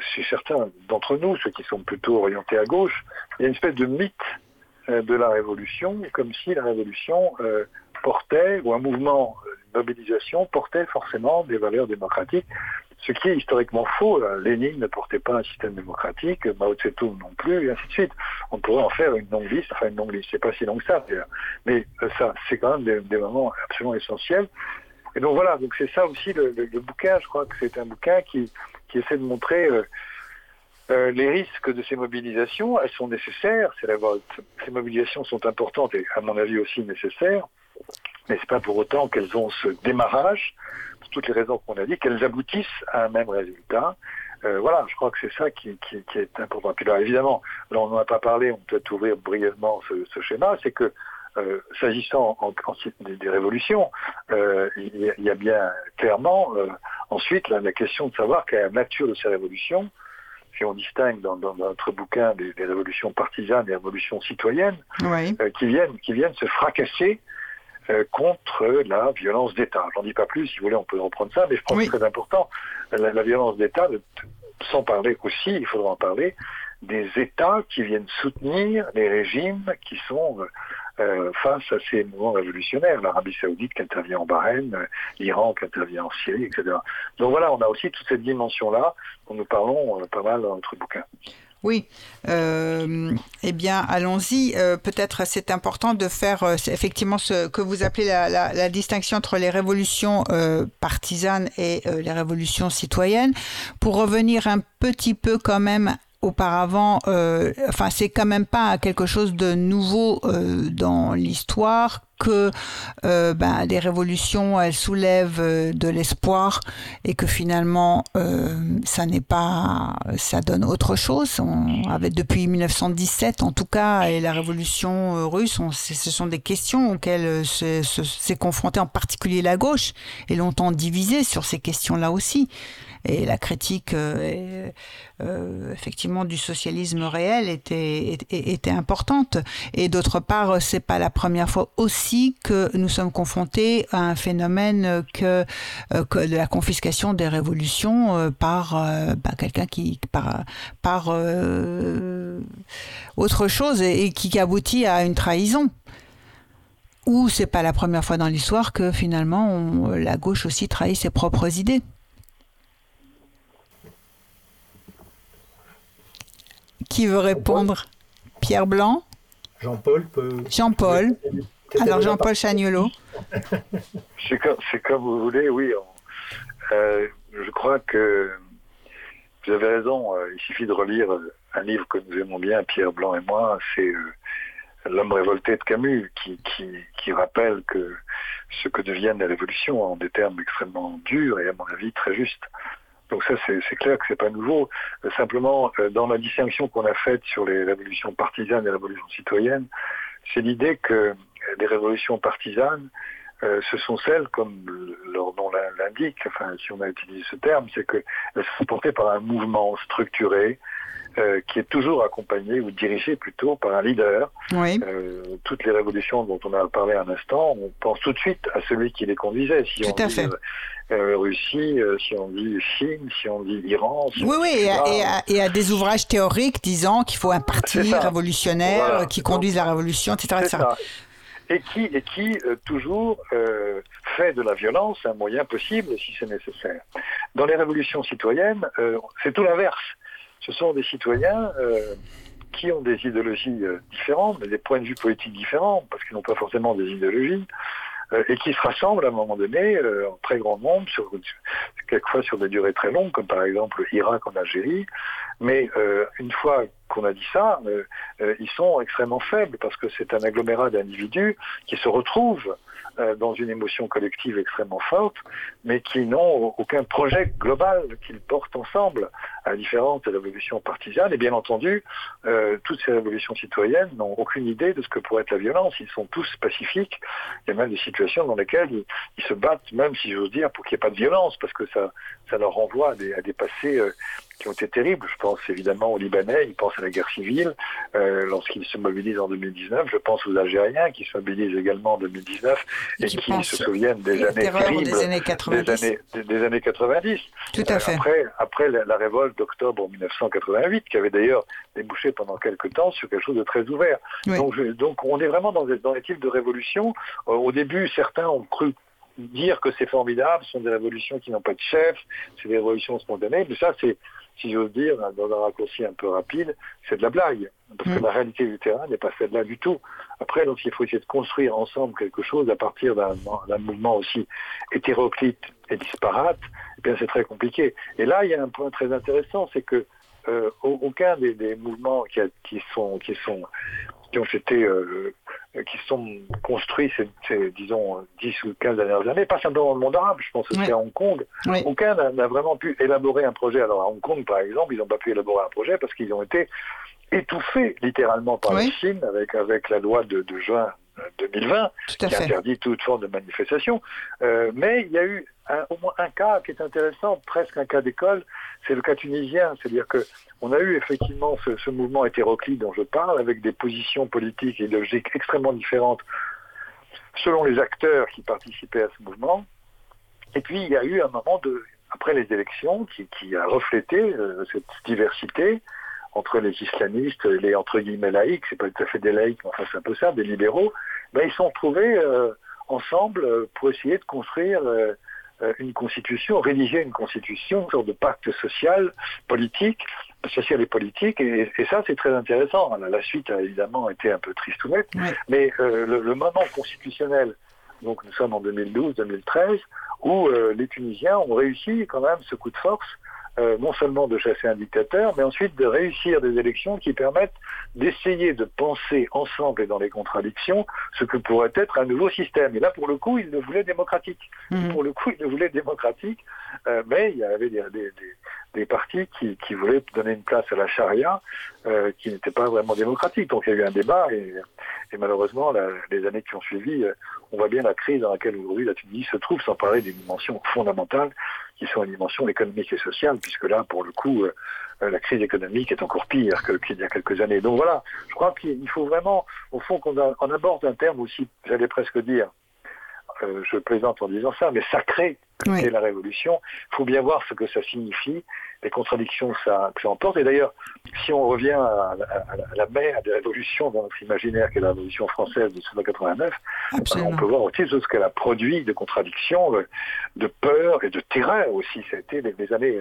chez certains d'entre nous, ceux qui sont plutôt orientés à gauche, il y a une espèce de mythe euh, de la révolution, comme si la révolution portait, ou un mouvement de mobilisation portait forcément des valeurs démocratiques. Ce qui est historiquement faux. Lénine ne portait pas un système démocratique, Mao Tse-tung non plus, et ainsi de suite. On pourrait en faire une longue liste, enfin une longue liste, c'est pas si long que ça, mais euh, ça, c'est quand même des, moments absolument essentiels. Et donc voilà, donc c'est ça aussi le, bouquin. Je crois que c'est un bouquin qui, qui essaie de montrer euh, euh, les risques de ces mobilisations. Elles sont nécessaires. C'est ces mobilisations sont importantes et à mon avis aussi nécessaires. Mais c'est pas pour autant qu'elles ont ce démarrage toutes les raisons qu'on a dit, qu'elles aboutissent à un même résultat. Euh, voilà, je crois que c'est ça qui, est important. Puis évidemment, là, on n'en a pas parlé, on peut ouvrir brièvement ce, schéma, c'est que euh, s'agissant en, des, révolutions, euh, il, y a, bien clairement ensuite la, question de savoir quelle est la nature de ces révolutions. Si on distingue dans, notre bouquin des, révolutions partisanes et des révolutions citoyennes, qui, viennent, qui viennent se fracasser euh, contre la violence d'État. J'en dis pas plus, si vous voulez, on peut reprendre ça, mais je pense que c'est très important. La, violence d'État, sans parler aussi, il faudra en parler, des États qui viennent soutenir les régimes qui sont euh, euh, face à ces mouvements révolutionnaires. L'Arabie saoudite qui intervient en Bahreïn, l'Iran qui intervient en Syrie, etc. Donc voilà, on a aussi toute cette dimension-là dont nous parlons pas mal dans notre bouquin. Oui, euh, eh bien, allons-y. Euh, peut-être c'est important de faire euh, effectivement ce que vous appelez la, distinction entre les révolutions partisanes et les révolutions citoyennes. Pour revenir un petit peu quand même auparavant, enfin, c'est quand même pas quelque chose de nouveau dans l'histoire que euh, ben, les révolutions, elles soulèvent euh, de l'espoir et que finalement, euh, ça n'est pas, ça donne autre chose. On avait depuis 1917, en tout cas, et la révolution russe, ce sont des questions auxquelles s'est confrontée en particulier la gauche et longtemps divisée sur ces questions-là aussi et la critique euh, euh, effectivement du socialisme réel était, était, importante. Et d'autre part, c'est pas la première fois aussi que nous sommes confrontés à un phénomène que, euh, de la confiscation des révolutions par bah, quelqu'un qui par, par autre chose et, qui aboutit à une trahison ou c'est pas la première fois dans l'histoire que finalement la gauche aussi trahit ses propres idées. Qui veut répondre? Pierre Blanc? Jean-Paul peut. Jean-Paul. Alors Jean-Paul Chagnolo. C'est comme, vous voulez, oui. Euh, je crois que vous avez raison. Euh, il suffit de relire un livre que nous aimons bien, Pierre Blanc et moi. C'est euh, L'homme révolté de Camus, qui, qui, rappelle que ce que deviennent les révolutions en des termes extrêmement durs et à mon avis très justes. Donc ça, c'est clair que c'est pas nouveau. Euh, simplement, euh, dans la distinction qu'on a faite sur les révolutions partisanes et les révolutions citoyennes, c'est l'idée que euh, les révolutions partisanes, ce sont celles, comme leur nom l'indique, enfin si on a utilisé ce terme, c'est qu'elles sont portées par un mouvement structuré, euh, qui est toujours accompagné ou dirigé plutôt par un leader. Euh, toutes les révolutions dont on a parlé un instant, on pense tout de suite à celui qui les conduisait. Si on dit euh, Russie, si on dit Chine, si on dit Iran. oui, oui, et à, des ouvrages théoriques disant qu'il faut un parti révolutionnaire qui conduise la révolution, etc. et qui, et qui toujours fait de la violence un moyen possible si c'est nécessaire. Dans les révolutions citoyennes, c'est tout l'inverse ce sont des citoyens euh, qui ont des idéologies euh, différentes, mais des points de vue politiques différents, parce qu'ils n'ont pas forcément des idéologies, euh, et qui se rassemblent à un moment donné en très grand nombre, quelquefois sur des durées très longues, comme par exemple l'Irak en Algérie. Mais une fois qu'on a dit ça, ils sont extrêmement faibles, parce que c'est un agglomérat d'individus qui se retrouvent euh, dans une émotion collective extrêmement forte, mais qui n'ont aucun projet global qu'ils portent ensemble, à la différence de l'évolution partisane. Et bien entendu, euh, toutes ces révolutions citoyennes n'ont aucune idée de ce que pourrait être la violence. Ils sont tous pacifiques. Il y a même des situations dans lesquelles ils, se battent, même si j'ose dire, pour qu'il n'y ait pas de violence, parce que ça, ça leur renvoie à des, à des passés euh, qui ont été terribles. Je pense évidemment aux Libanais, ils pensent à la guerre civile euh, lorsqu'ils se mobilisent en 2019. Je pense aux Algériens qui se mobilisent également en 2019 et, qui, se souviennent des années terribles, des années 90. Des années, 90. Tout à fait. Après, après la, révolte d'octobre 1988, qui avait d'ailleurs débouché pendant quelques temps sur quelque chose de très ouvert. Donc, donc, on est vraiment dans, dans les types de révolutions. Euh, au début, certains ont cru dire que c'est formidable, ce sont des révolutions qui n'ont pas de chef, c'est des révolutions spontanées, mais ça c'est si j'ose dire, dans un raccourci un peu rapide, c'est de la blague. Parce que mm. la réalité du terrain n'est pas celle-là du tout. Après, donc, il faut essayer de construire ensemble quelque chose à partir d'un mouvement aussi hétéroclite et disparate. Eh bien, c'est très compliqué. Et là, il y a un point très intéressant, c'est que euh, aucun des, mouvements qui, qui, sont, qui sont qui ont été euh, qui sont construits ces, disons 10 ou 15 dernières années, pas simplement dans le monde arabe, je pense aussi à Hong Kong. Aucun n'a vraiment pu élaborer un projet. Alors à Hong Kong, par exemple, ils n'ont pas pu élaborer un projet parce qu'ils ont été étouffés littéralement par la Chine avec, avec la loi de, de juin 2020 qui interdit toute forme de manifestation. Euh, mais il y a eu au moins un cas qui est intéressant, presque un cas d'école, c'est le cas tunisien. C'est-à-dire que on a eu effectivement ce, mouvement hétéroclite dont je parle, avec des positions politiques et idéologiques extrêmement différentes selon les acteurs qui participaient à ce mouvement. Et puis il y a eu un moment après les élections qui, a reflété euh, cette diversité entre les islamistes, les entre guillemets laïcs, c'est pas tout à fait des laïcs, mais enfin c'est un peu ça, des libéraux, ben, ils se sont trouvés euh, ensemble euh, pour essayer de construire une constitution, rédiger une constitution, une sorte de pacte social, politique, sociale et politique, et, ça c'est très intéressant. La, suite a évidemment été un peu triste ou mais euh, le, moment constitutionnel, donc nous sommes en 2012-2013, où euh, les Tunisiens ont réussi quand même ce coup de force euh, non seulement de chasser un dictateur, mais ensuite de réussir des élections qui permettent d'essayer de penser ensemble et dans les contradictions ce que pourrait être un nouveau système. Et là, pour le coup, il le voulait démocratique. Mhm. Pour le coup, il le voulait démocratique, euh, mais il y avait des, des, des partis qui, qui, voulaient donner une place à la charia euh, qui n'était pas vraiment démocratique. Donc il y a eu un débat et, et malheureusement, les années qui ont suivi, euh, on voit bien la crise dans laquelle aujourd'hui la Tunisie se trouve, sans parler des dimensions fondamentales qui sont les dimensions économiques et sociales, puisque là, pour le coup, euh, la crise économique est encore pire qu'il y a quelques années. Donc voilà, je crois qu'il faut vraiment, au fond, qu'on aborde un terme aussi, j'allais presque dire, euh, je plaisante en disant ça, mais sacré, c'est la révolution. Il faut bien voir ce que ça signifie, les contradictions que ça, emporte. Et d'ailleurs, si on revient à, la mère des révolutions dans notre imaginaire, qui est la révolution française de 1789, on peut voir aussi ce qu'elle a produit de contradictions, euh, de peur et de terreur aussi. Ça a été les, années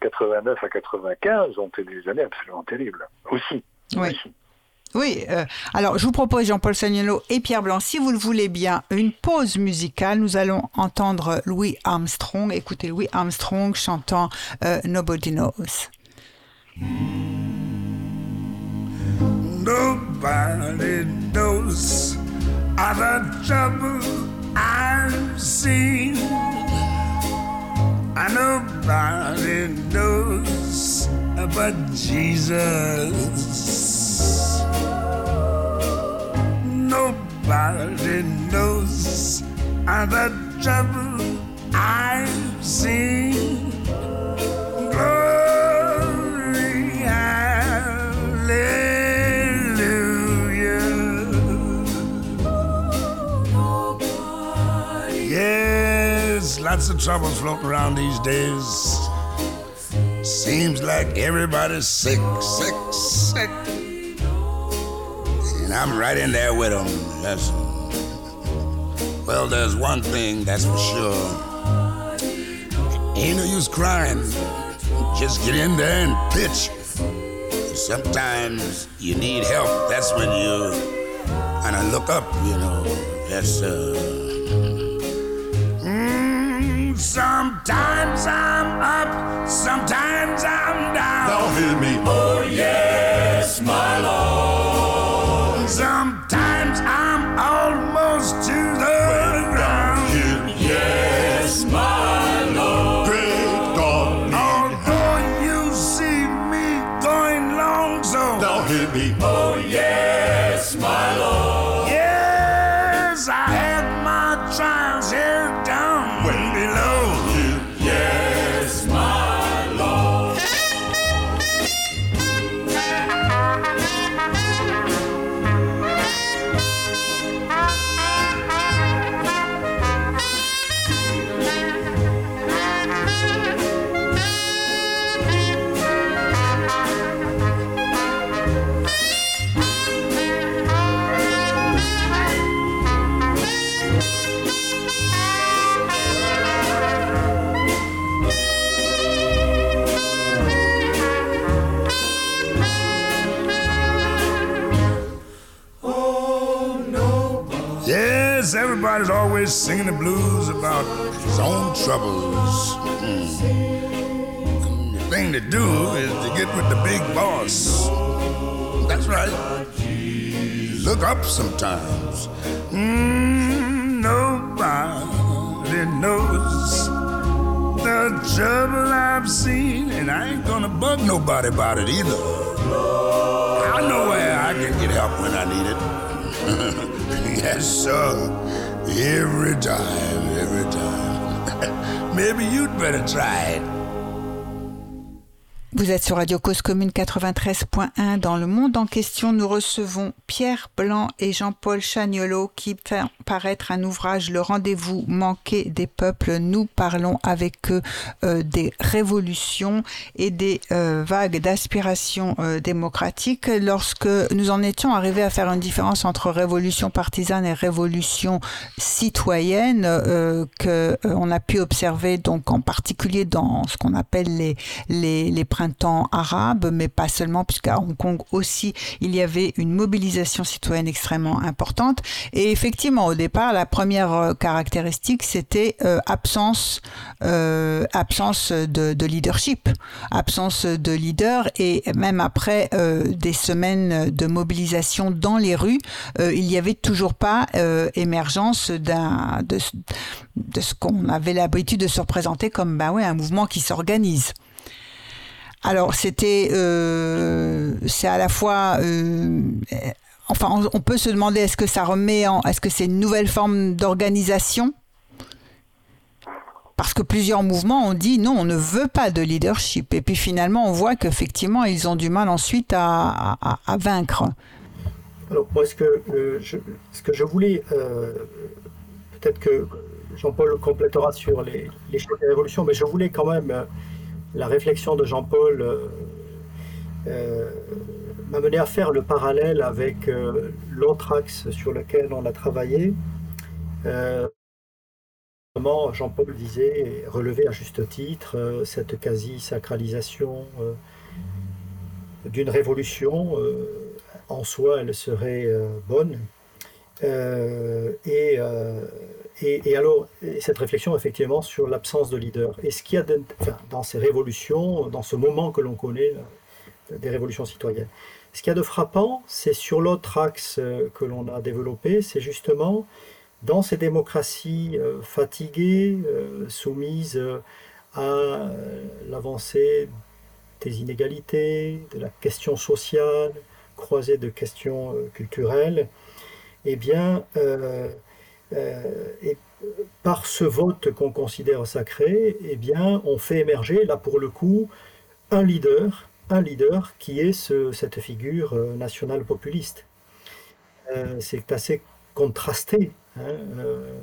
89 euh, à 95 ont été des années absolument terribles aussi. aussi. Oui, euh, alors je vous propose Jean-Paul Sagnolo et Pierre Blanc, si vous le voulez bien, une pause musicale. Nous allons entendre Louis Armstrong. Écoutez Louis Armstrong chantant euh, Nobody Knows. Nobody knows all the trouble I've nobody knows Jesus. Nobody knows the trouble I've seen. Glory, hallelujah. Yes, lots of trouble floating around these days. Seems like everybody's sick, sick, sick. And I'm right in there with them. That's, well, there's one thing that's for sure. Ain't no use crying. Just get in there and pitch. Sometimes you need help. That's when you kind of look up, you know. That's, uh. Mm, sometimes I'm up, sometimes I'm down. Now hear me. Oh, yes, my Lord. Everybody's always singing the blues about his own troubles. Mm. The thing to do is to get with the big boss. That's right. Look up sometimes. Mm, nobody knows the trouble I've seen, and I ain't gonna bug nobody about it either. I know where I can get help when I need it. Yes, sir. Every time, every time. Maybe you'd better try it. Vous êtes sur Radio Cause Commune 93.1. Dans le monde en question, nous recevons Pierre Blanc et Jean-Paul Chagnolo qui font paraître un ouvrage Le rendez-vous manqué des peuples. Nous parlons avec eux euh, des révolutions et des euh, vagues d'aspiration euh, démocratique. Lorsque nous en étions arrivés à faire une différence entre révolution partisane et révolution citoyenne, que on a pu observer donc en particulier dans ce qu'on appelle les les, les printemps arabe, mais pas seulement, puisqu'à Hong Kong aussi, il y avait une mobilisation citoyenne extrêmement importante. Et effectivement, au départ, la première caractéristique, c'était absence, absence de, de, leadership, absence de leader, et même après des semaines de mobilisation dans les rues, il n'y avait toujours pas émergence de ce qu'on avait l'habitude de se représenter comme bah ouais, un mouvement qui s'organise. Alors c'était, euh, c'est à la fois, euh, enfin on, peut se demander est-ce que ça remet en, est-ce que c'est une nouvelle forme d'organisation? Parce que plusieurs mouvements ont dit non, on ne veut pas de leadership. Et puis finalement, on voit qu'effectivement, ils ont du mal ensuite à, à, vaincre. Alors, moi, ce que, euh, je, ce que je voulais, peut-être que Jean-Paul complétera sur les, les des révolutions, mais je voulais quand même, euh, la réflexion de Jean-Paul euh, euh, m'a mené à faire le parallèle avec l'autre axe sur lequel on a travaillé. Jean-Paul disait, relever à juste titre, cette quasi-sacralisation d'une révolution, en soi, elle serait bonne. et et, alors, cette réflexion effectivement sur l'absence de leader. Et ce qu'il y a dans ces révolutions, dans ce moment que l'on connaît euh, des révolutions citoyennes, ce qu'il y a de frappant, c'est sur l'autre axe euh, que l'on a développé, c'est justement dans ces démocraties euh, fatiguées, soumises à l'avancée des inégalités, de la question sociale, croisée de questions culturelles, eh bien, et par ce vote qu'on considère sacré, eh bien, on fait émerger, là pour le coup, un leader, un leader qui est ce, cette figure euh, nationale populiste. Euh, c'est assez contrasté. Hein,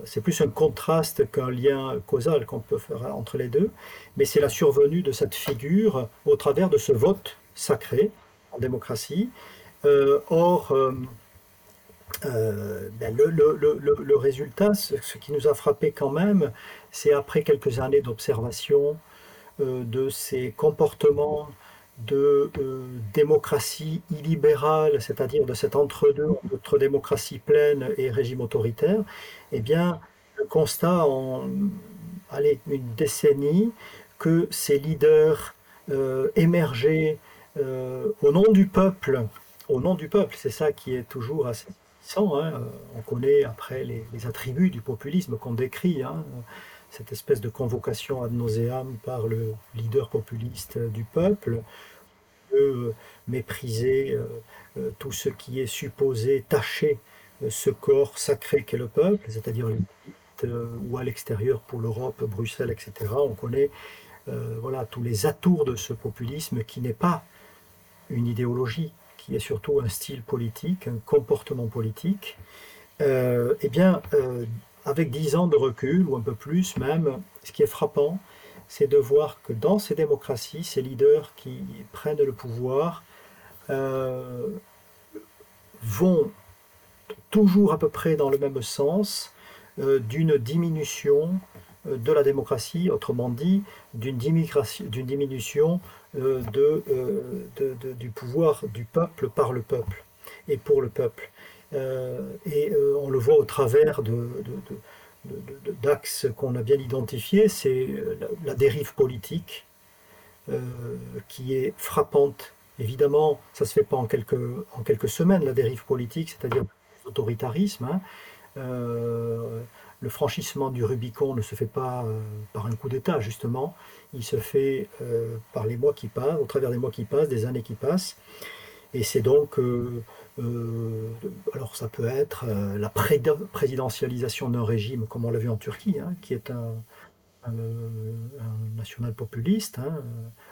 c'est plus un contraste qu'un lien causal qu'on peut faire entre les deux, mais c'est la survenue de cette figure au travers de ce vote sacré en démocratie. or, euh, ben, le, résultat, ce, qui nous a frappé quand même, c'est après quelques années d'observation euh, de ces comportements de euh, démocratie illibérale, c'est-à-dire de cet entre-deux entre démocratie pleine et régime autoritaire, eh bien, le constat en allez, une décennie que ces leaders émergés au nom du peuple, au nom du peuple, c'est ça qui est toujours assez Hein. On connaît après les, attributs du populisme qu'on décrit, hein. cette espèce de convocation ad nauseam par le leader populiste du peuple, de euh, mépriser euh, euh, tout ce qui est supposé tâcher ce corps sacré qu'est le peuple, c'est-à-dire ou à l'extérieur pour l'Europe, Bruxelles, etc. On connaît voilà, tous les atours de ce populisme qui n'est pas une idéologie, qui est surtout un style politique, un comportement politique, euh, eh bien, euh, avec dix ans de recul, ou un peu plus même, ce qui est frappant, c'est de voir que dans ces démocraties, ces leaders qui prennent le pouvoir euh, vont toujours à peu près dans le même sens d'une diminution de la démocratie, autrement dit, d'une diminution euh, euh, du pouvoir du peuple par le peuple et pour le peuple. Euh, et on le voit au travers d'axes qu'on a bien identifiés, c'est la, dérive politique qui est frappante. Évidemment, ça ne se fait pas en quelques, en quelques semaines, la dérive politique, c'est-à-dire l'autoritarisme. Hein le franchissement du Rubicon ne se fait pas euh, par un coup d'État, justement. Il se fait euh, par les mois qui passent, au travers des mois qui passent, des années qui passent. Et c'est donc, euh, alors ça peut être la présidentialisation d'un régime, comme on l'a vu en Turquie, hein, qui est un, national populiste, hein,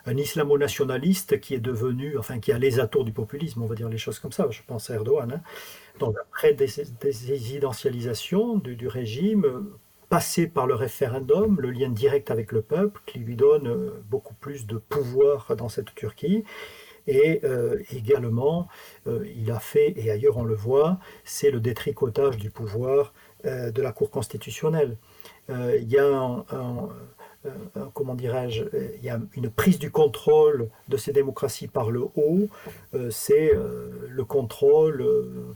un islamo-nationaliste qui est devenu, enfin qui a les atours du populisme, on va dire les choses comme ça, je pense à Erdogan. Hein. Donc après présidentialisation du, du régime, passé par le référendum, le lien direct avec le peuple, qui lui donne euh, beaucoup plus de pouvoir dans cette Turquie. Et euh, également, euh, il a fait, et ailleurs on le voit, c'est le détricotage du pouvoir de la Cour constitutionnelle. il y a comment dirais-je, il y a une prise du contrôle de ces démocraties par le haut, c'est le contrôle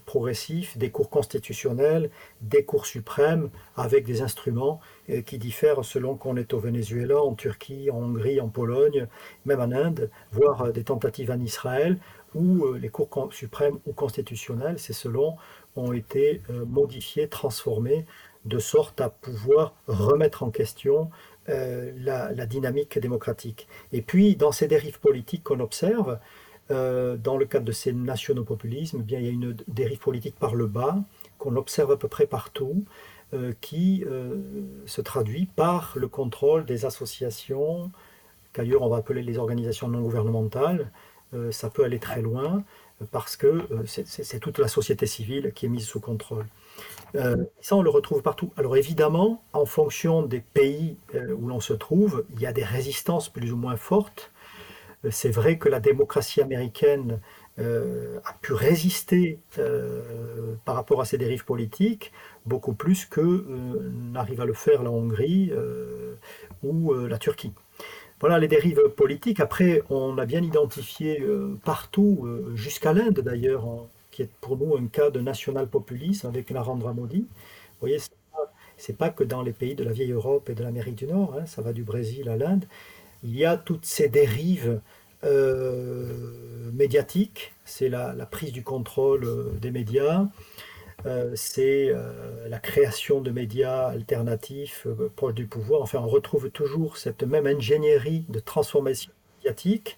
progressif des cours constitutionnels, des cours suprêmes, avec des instruments qui diffèrent selon qu'on est au Venezuela, en Turquie, en Hongrie, en Pologne, même en Inde, voire des tentatives en Israël, où les cours suprêmes ou constitutionnels, c'est selon, ont été modifiés, transformés de sorte à pouvoir remettre en question euh, la, dynamique démocratique. Et puis, dans ces dérives politiques qu'on observe, euh, dans le cadre de ces nationaux-populismes, eh bien, il y a une dérive politique par le bas qu'on observe à peu près partout, euh, qui se traduit par le contrôle des associations, qu'ailleurs on va appeler les organisations non gouvernementales. ça peut aller très loin parce que c'est toute la société civile qui est mise sous contrôle. Euh, ça, on le retrouve partout. Alors évidemment, en fonction des pays euh, où l'on se trouve, il y a des résistances plus ou moins fortes. Euh, c'est vrai que la démocratie américaine a pu résister par rapport à ces dérives politiques beaucoup plus que n'arrive à le faire la Hongrie ou la Turquie. Voilà les dérives politiques. Après, on a bien identifié partout, jusqu'à l'Inde d'ailleurs, qui est pour nous un cas de national-populisme avec Narendra Modi. Vous voyez, c'est pas, pas que dans les pays de la vieille Europe et de l'Amérique du Nord, hein, ça va du Brésil à l'Inde. Il y a toutes ces dérives euh, médiatiques, c'est la, prise du contrôle euh, des médias, euh, c'est la création de médias alternatifs proches du pouvoir. Enfin, on retrouve toujours cette même ingénierie de transformation médiatique,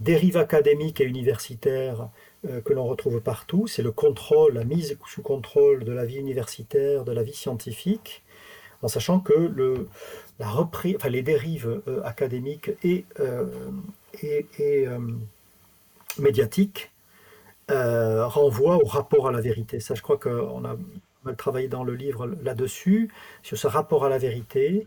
dérives académiques et universitaires euh, que l'on retrouve partout, c'est le contrôle, la mise sous contrôle de la vie universitaire, de la vie scientifique, en sachant que les dérives euh, académiques et, euh, médiatiques renvoient au rapport à la vérité. Ça, je crois qu'on a mal travaillé dans le livre là-dessus, sur ce rapport à la vérité,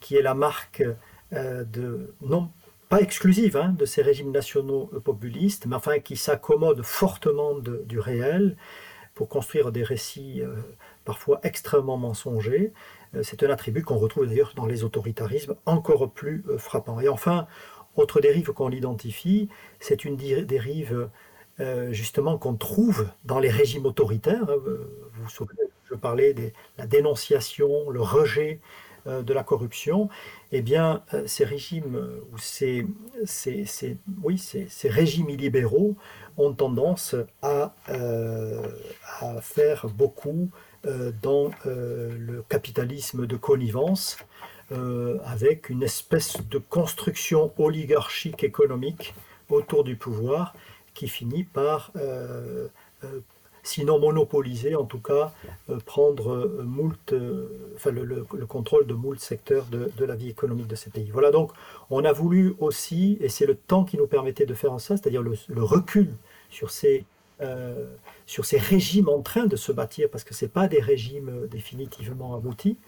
qui est la marque de, non pas exclusive hein, de ces régimes nationaux populistes, mais enfin qui s'accommodent fortement du réel pour construire des récits euh, parfois extrêmement mensongers. Euh, c'est un attribut qu'on retrouve d'ailleurs dans les autoritarismes encore plus euh, frappants. Et enfin, autre dérive qu'on identifie, c'est une dérive justement qu'on trouve dans les régimes autoritaires. Hein, vous vous souvenez, je parlais de la dénonciation, le rejet de la corruption eh bien, euh, ces régimes euh, ou ces, oui, ces, régimes illibéraux ont tendance à, euh, à faire beaucoup dans le capitalisme de connivence, avec une espèce de construction oligarchique économique autour du pouvoir qui finit par sinon monopoliser, en tout cas euh, prendre euh, moult, euh, enfin, le, contrôle de moult secteurs de, la vie économique de ces pays. Voilà, donc on a voulu aussi, et c'est le temps qui nous permettait de faire ça, c'est-à-dire le, recul sur ces, sur ces régimes en train de se bâtir, parce que ce pas des régimes définitivement aboutis.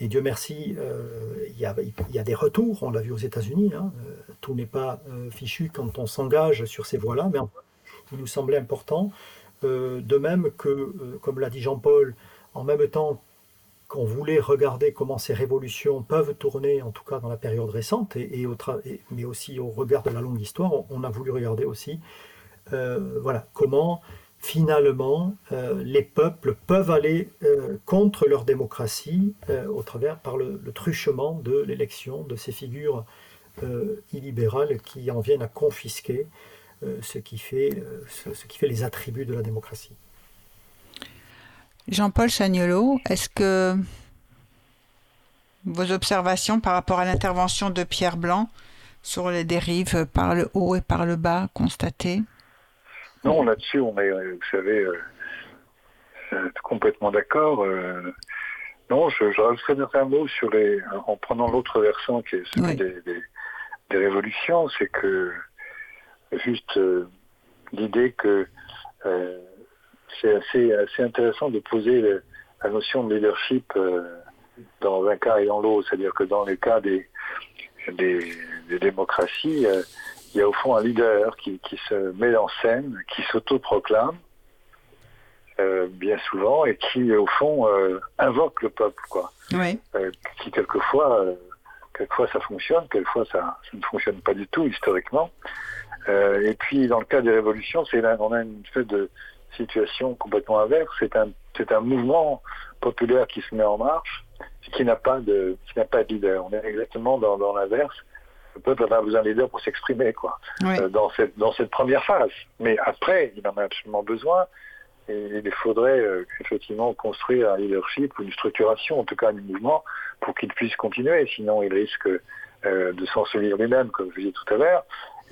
Et Dieu merci, il y, a, y, a, des retours, on l'a vu aux États-Unis, hein, tout n'est pas fichu quand on s'engage sur ces voies-là, mais il nous semblait important de même que, euh, comme l'a dit Jean-Paul, en même temps qu'on voulait regarder comment ces révolutions peuvent tourner, en tout cas dans la période récente, mais aussi au regard de la longue histoire, on, a voulu regarder aussi euh, voilà, comment finalement les peuples peuvent aller contre leur démocratie au travers par le, truchement de l'élection de ces figures illibérales qui en viennent à confisquer euh, ce, qui fait, euh, ce, qui fait les attributs de la démocratie. Jean-Paul Chagnolo, est-ce que vos observations par rapport à l'intervention de Pierre Blanc sur les dérives par le haut et par le bas constatées? Non, là-dessus, on est, vous savez, euh, complètement d'accord. non, je, je rajouterais un mot sur les, en prenant l'autre versant qui est celui des, des, révolutions, c'est que juste euh, l'idée que euh, c'est assez, assez intéressant de poser la notion de leadership euh, dans un cas et dans l'autre. C'est-à-dire que dans les cas des, des, démocraties, il y a au fond un leader qui, qui se met en scène, qui s'autoproclame, bien souvent, et qui, au fond, invoque le peuple, quoi. Oui. qui, quelquefois, quelquefois ça fonctionne, quelquefois ça, ça ne fonctionne pas du tout historiquement. Euh, et puis dans le cas des révolutions, c'est on a une espèce de situation complètement inverse. C'est un, c'est un mouvement populaire qui se met en marche, qui n'a pas de, qui n'a pas de leader. On est exactement dans, dans l'inverse. Le peuple n'a pas besoin de leader pour s'exprimer, quoi, euh, dans cette, dans cette première phase. Mais après, il en a absolument besoin. Et il faudrait euh, effectivement construire un leadership ou une structuration, en tout cas du mouvement, pour qu'il puisse continuer. Sinon, il risque euh, de s'ensevelir lui-même, comme je disais tout à l'heure.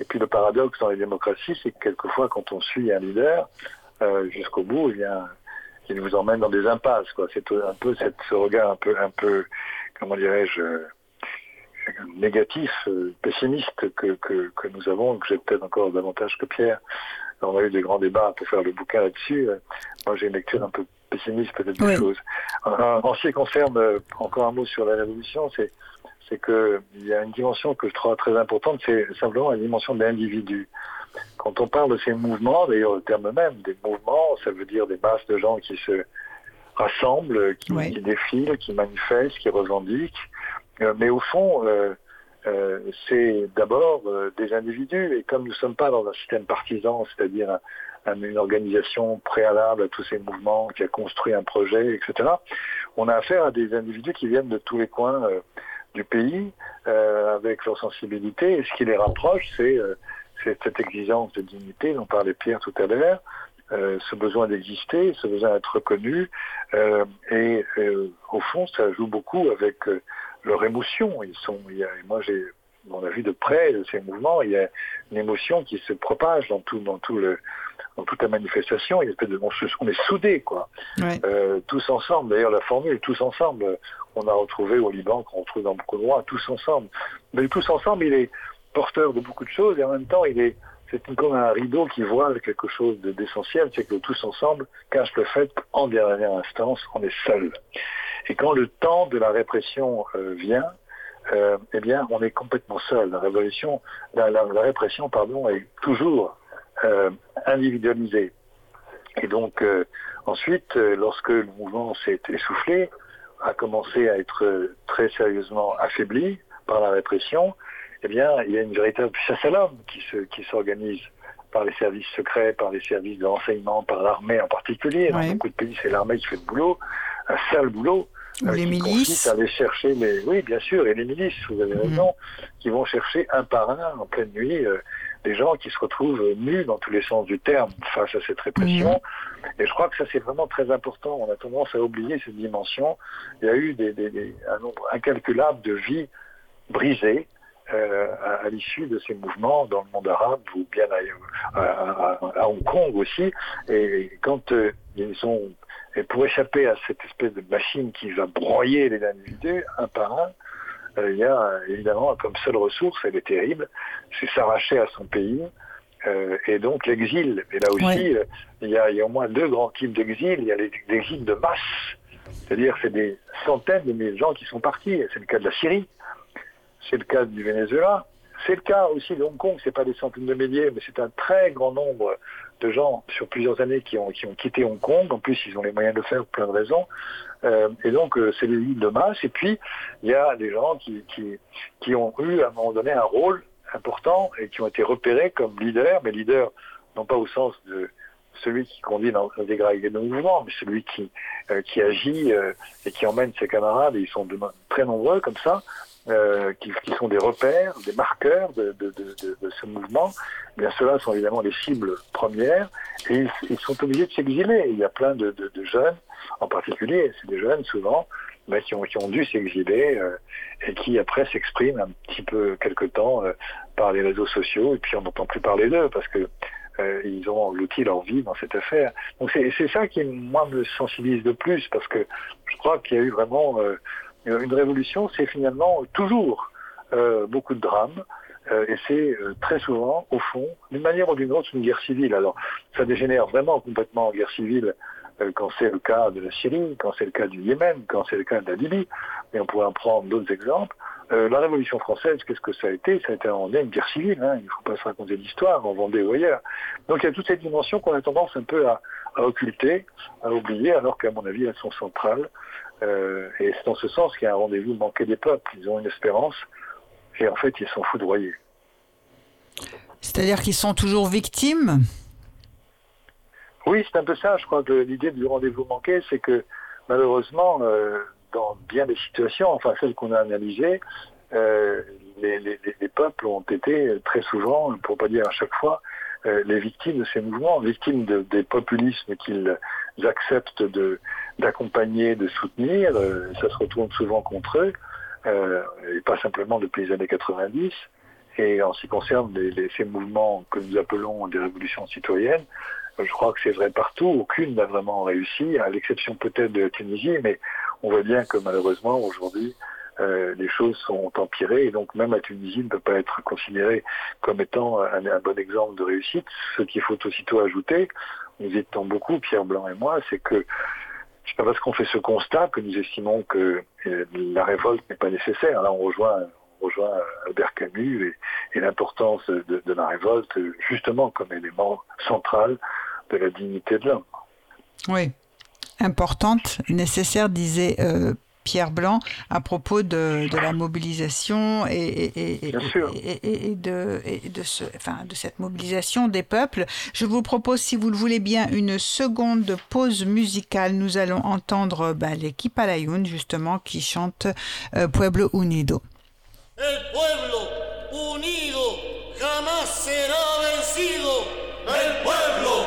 Et puis le paradoxe dans les démocraties, c'est que quelquefois, quand on suit un leader euh, jusqu'au bout, eh bien, il vous emmène dans des impasses. Quoi. C'est un peu cette, ce regard un peu, un peu, comment dirais-je, euh, négatif, euh, pessimiste que, que, que, nous avons, que j'ai peut-être encore davantage que Pierre. On a eu des grands débats pour faire le bouquin là-dessus. Moi, j'ai une lecture un peu pessimiste peut-être des choses. En, ce qui concerne, encore un mot sur la révolution, c'est c'est qu'il y a une dimension que je trouve très importante, c'est simplement la dimension de l'individu. Quand on parle de ces mouvements, d'ailleurs le terme même des mouvements, ça veut dire des masses de gens qui se rassemblent, qui, défilent, qui manifestent, qui revendiquent. Euh, mais au fond, euh, euh, c'est d'abord des individus. Et comme nous ne sommes pas dans un système partisan, c'est-à-dire une organisation préalable à tous ces mouvements, qui a construit un projet, etc., on a affaire à des individus qui viennent de tous les coins du pays, avec leur sensibilité. Et ce qui les rapproche, c'est cette exigence de dignité dont parlait Pierre tout à l'heure, euh, ce besoin d'exister, ce besoin d'être reconnu, euh, et euh, au fond, ça joue beaucoup avec leur émotion. Ils sont, il y a, moi, j'ai, on a vu de près ces mouvements. Il y a une émotion qui se propage dans tout, dans tout le, dans toute la manifestation. Il y a de, on, on est soudés, quoi. tous ensemble. D'ailleurs, la formule tous ensemble, on a retrouvé au Liban, qu'on retrouve dans beaucoup de droits, tous ensemble. Mais tous ensemble, il est porteur de beaucoup de choses et en même temps, il est c'est comme un rideau qui voile quelque chose d'essentiel, c'est que tous ensemble cache le fait qu'en dernière instance, on est seul. Et quand le temps de la répression euh, vient, euh, eh bien, on est complètement seul. La révolution, la, répression, pardon, est toujours euh, individualisée. Et donc, ensuite, lorsque le mouvement s'est essoufflé, a commencé à être très sérieusement affaibli par la répression, eh bien, il y a une véritable chasse à l'homme qui s'organise par les services secrets, par les services de renseignement, par l'armée en particulier. Dans beaucoup de pays, c'est l'armée qui fait le boulot, un sale boulot. Ou euh, les milices. aller chercher, mais oui, bien sûr, et les milices, vous avez mhm. raison, qui vont chercher un par un, en pleine nuit, euh, des gens qui se retrouvent nus dans tous les sens du terme face à cette répression. Mhm. Et je crois que ça, c'est vraiment très important. On a tendance à oublier cette dimension. Il y a eu des, des, un nombre incalculable de vies brisées, euh, à, l'issue de ces mouvements dans le monde arabe ou bien à, Hong Kong aussi. Et quand euh, ils sont et pour échapper à cette espèce de machine qui va broyer les individus un par un, il y a évidemment comme seule ressource, elle est terrible, c'est s'arracher à son pays. et donc l'exil. Et là aussi, il, y a, il, y a, au moins deux grands types d'exil. Il y a l'exil de masse, c'est-à-dire c'est des centaines de milliers de gens qui sont partis. C'est le cas de la Syrie. C'est le cas du Venezuela. C'est le cas aussi de Hong Kong. C'est pas des centaines de milliers, mais c'est un très grand nombre de gens sur plusieurs années qui ont, qui ont quitté Hong Kong. En plus, ils ont les moyens de le faire pour plein de raisons. Euh, et donc, euh, c'est des îles de masse. Et puis, il y a des gens qui, ont eu à un moment donné un rôle important et qui ont été repérés comme leaders, mais leaders non pas au sens de celui qui conduit dans le dégradé de mouvement, mais celui qui, euh, qui agit et qui emmène ses camarades, et ils sont très nombreux comme ça, euh, qui, qui, sont des repères, des marqueurs de, de, de, de ce mouvement, eh bien ceux-là sont évidemment les cibles premières et ils, ils sont obligés de s'exiler. Il y a plein de, jeunes, en particulier, c'est des jeunes souvent, mais qui, ont, qui ont dû s'exiler euh, et qui après s'expriment un petit peu quelque temps euh, par les réseaux sociaux et puis on n'entend plus parler d'eux parce que ils ont englouti leur vie dans cette affaire. Donc c'est ça qui moi me sensibilise de plus parce que je crois qu'il y a eu vraiment euh, une révolution, c'est finalement toujours euh, beaucoup de drames. Euh, et c'est très souvent, au fond, d'une manière ou d'une autre, une guerre civile. Alors, ça dégénère vraiment complètement en guerre civile quand c'est le cas de la Syrie, quand c'est le cas du Yémen, quand c'est le cas de la Libye, et on pourrait en prendre d'autres exemples. la Révolution française, qu'est-ce que ça a été? Ça a été en une guerre civile, hein. il ne faut pas se raconter l'histoire, en Vendée ou ailleurs. Donc il y a toute cette dimension qu'on a tendance un peu à, à occulter, à oublier, alors qu'à mon avis, elles sont centrales. Euh, et c'est dans ce sens qu'il y a un rendez-vous manqué des peuples. Ils ont une espérance et en fait, ils sont foudroyés. C'est-à-dire qu'ils sont toujours victimes? Oui, c'est un peu ça. Je crois que l'idée du rendez-vous manqué, c'est que malheureusement, euh, dans bien des situations, enfin celles qu'on a analysées, euh, les, peuples ont été très souvent, pour pas dire à chaque fois, les victimes de ces mouvements, victimes des populismes qu'ils acceptent d'accompagner, de, soutenir. ça se retourne souvent contre eux, et pas simplement depuis les années 90. Et en ce qui concerne ces mouvements que nous appelons des révolutions citoyennes, je crois que c'est vrai partout. Aucune n'a vraiment réussi, à l'exception peut-être de la Tunisie, mais on voit bien que malheureusement aujourd'hui, euh, les choses sont empirées et donc même la Tunisie ne peut pas être considérée comme étant un, bon exemple de réussite. Ce qu'il faut aussitôt ajouter, nous étions beaucoup, Pierre Blanc et moi, c'est que c'est pas parce qu'on fait ce constat que nous estimons que euh, la révolte n'est pas nécessaire. Là, on rejoint rejoint Albert Camus et, l'importance de, la révolte justement comme élément central de la dignité de l'homme. Oui, importante, nécessaire, disait euh, Pierre Blanc à propos de, la mobilisation et, de, de, ce, enfin, de cette mobilisation des peuples. Je vous propose, si vous le voulez bien, une seconde pause musicale. Nous allons entendre bah, l'équipe Alayun, justement, qui chante euh, Pueblo Unido. El pueblo unido jamás será vencido. El pueblo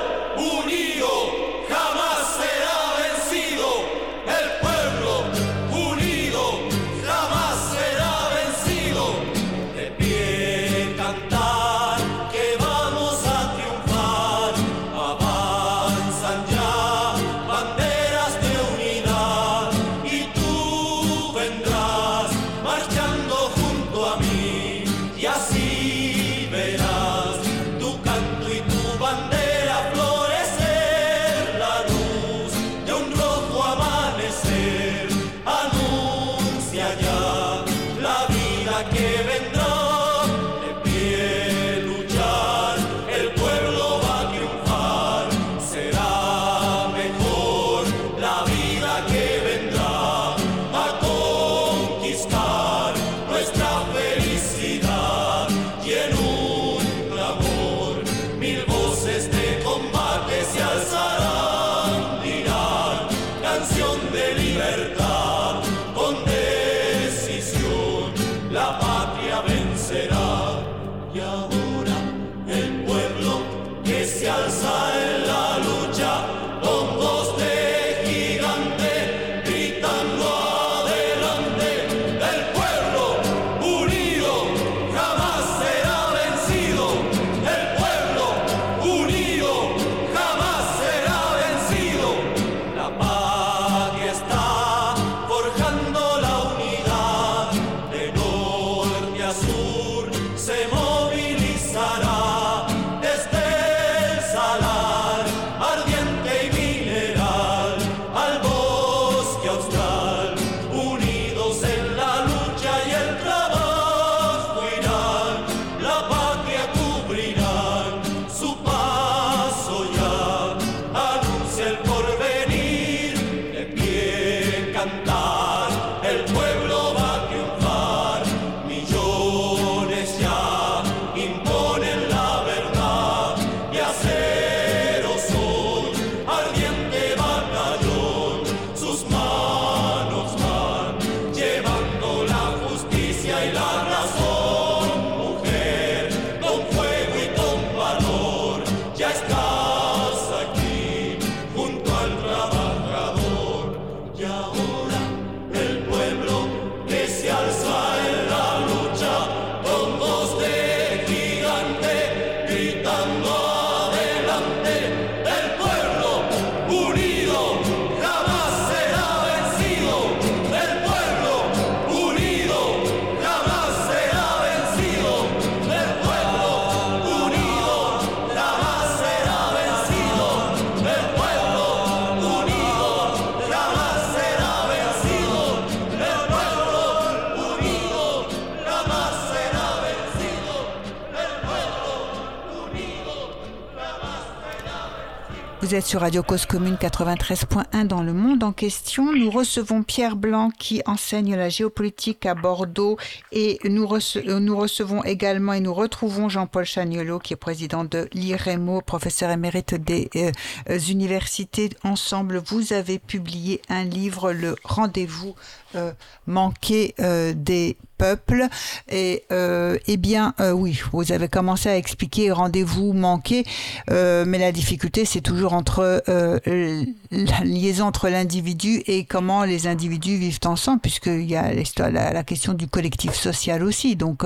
êtes sur Radio Cause Commune 93.1 dans le monde en question. Nous recevons Pierre Blanc qui enseigne la géopolitique à Bordeaux et nous, nous recevons également et nous retrouvons Jean-Paul Chagnolo qui est président de l'IREMO, professeur émérite des euh, universités. Ensemble, vous avez publié un livre, Le rendez-vous euh, manqué euh, des peuples. Et euh, eh bien, oui, vous avez commencé à expliquer rendez-vous manqué, mais la difficulté, c'est toujours entre la liaison entre l'individu et comment les individus vivent ensemble, puisqu'il y a la, question du collectif social aussi. Donc,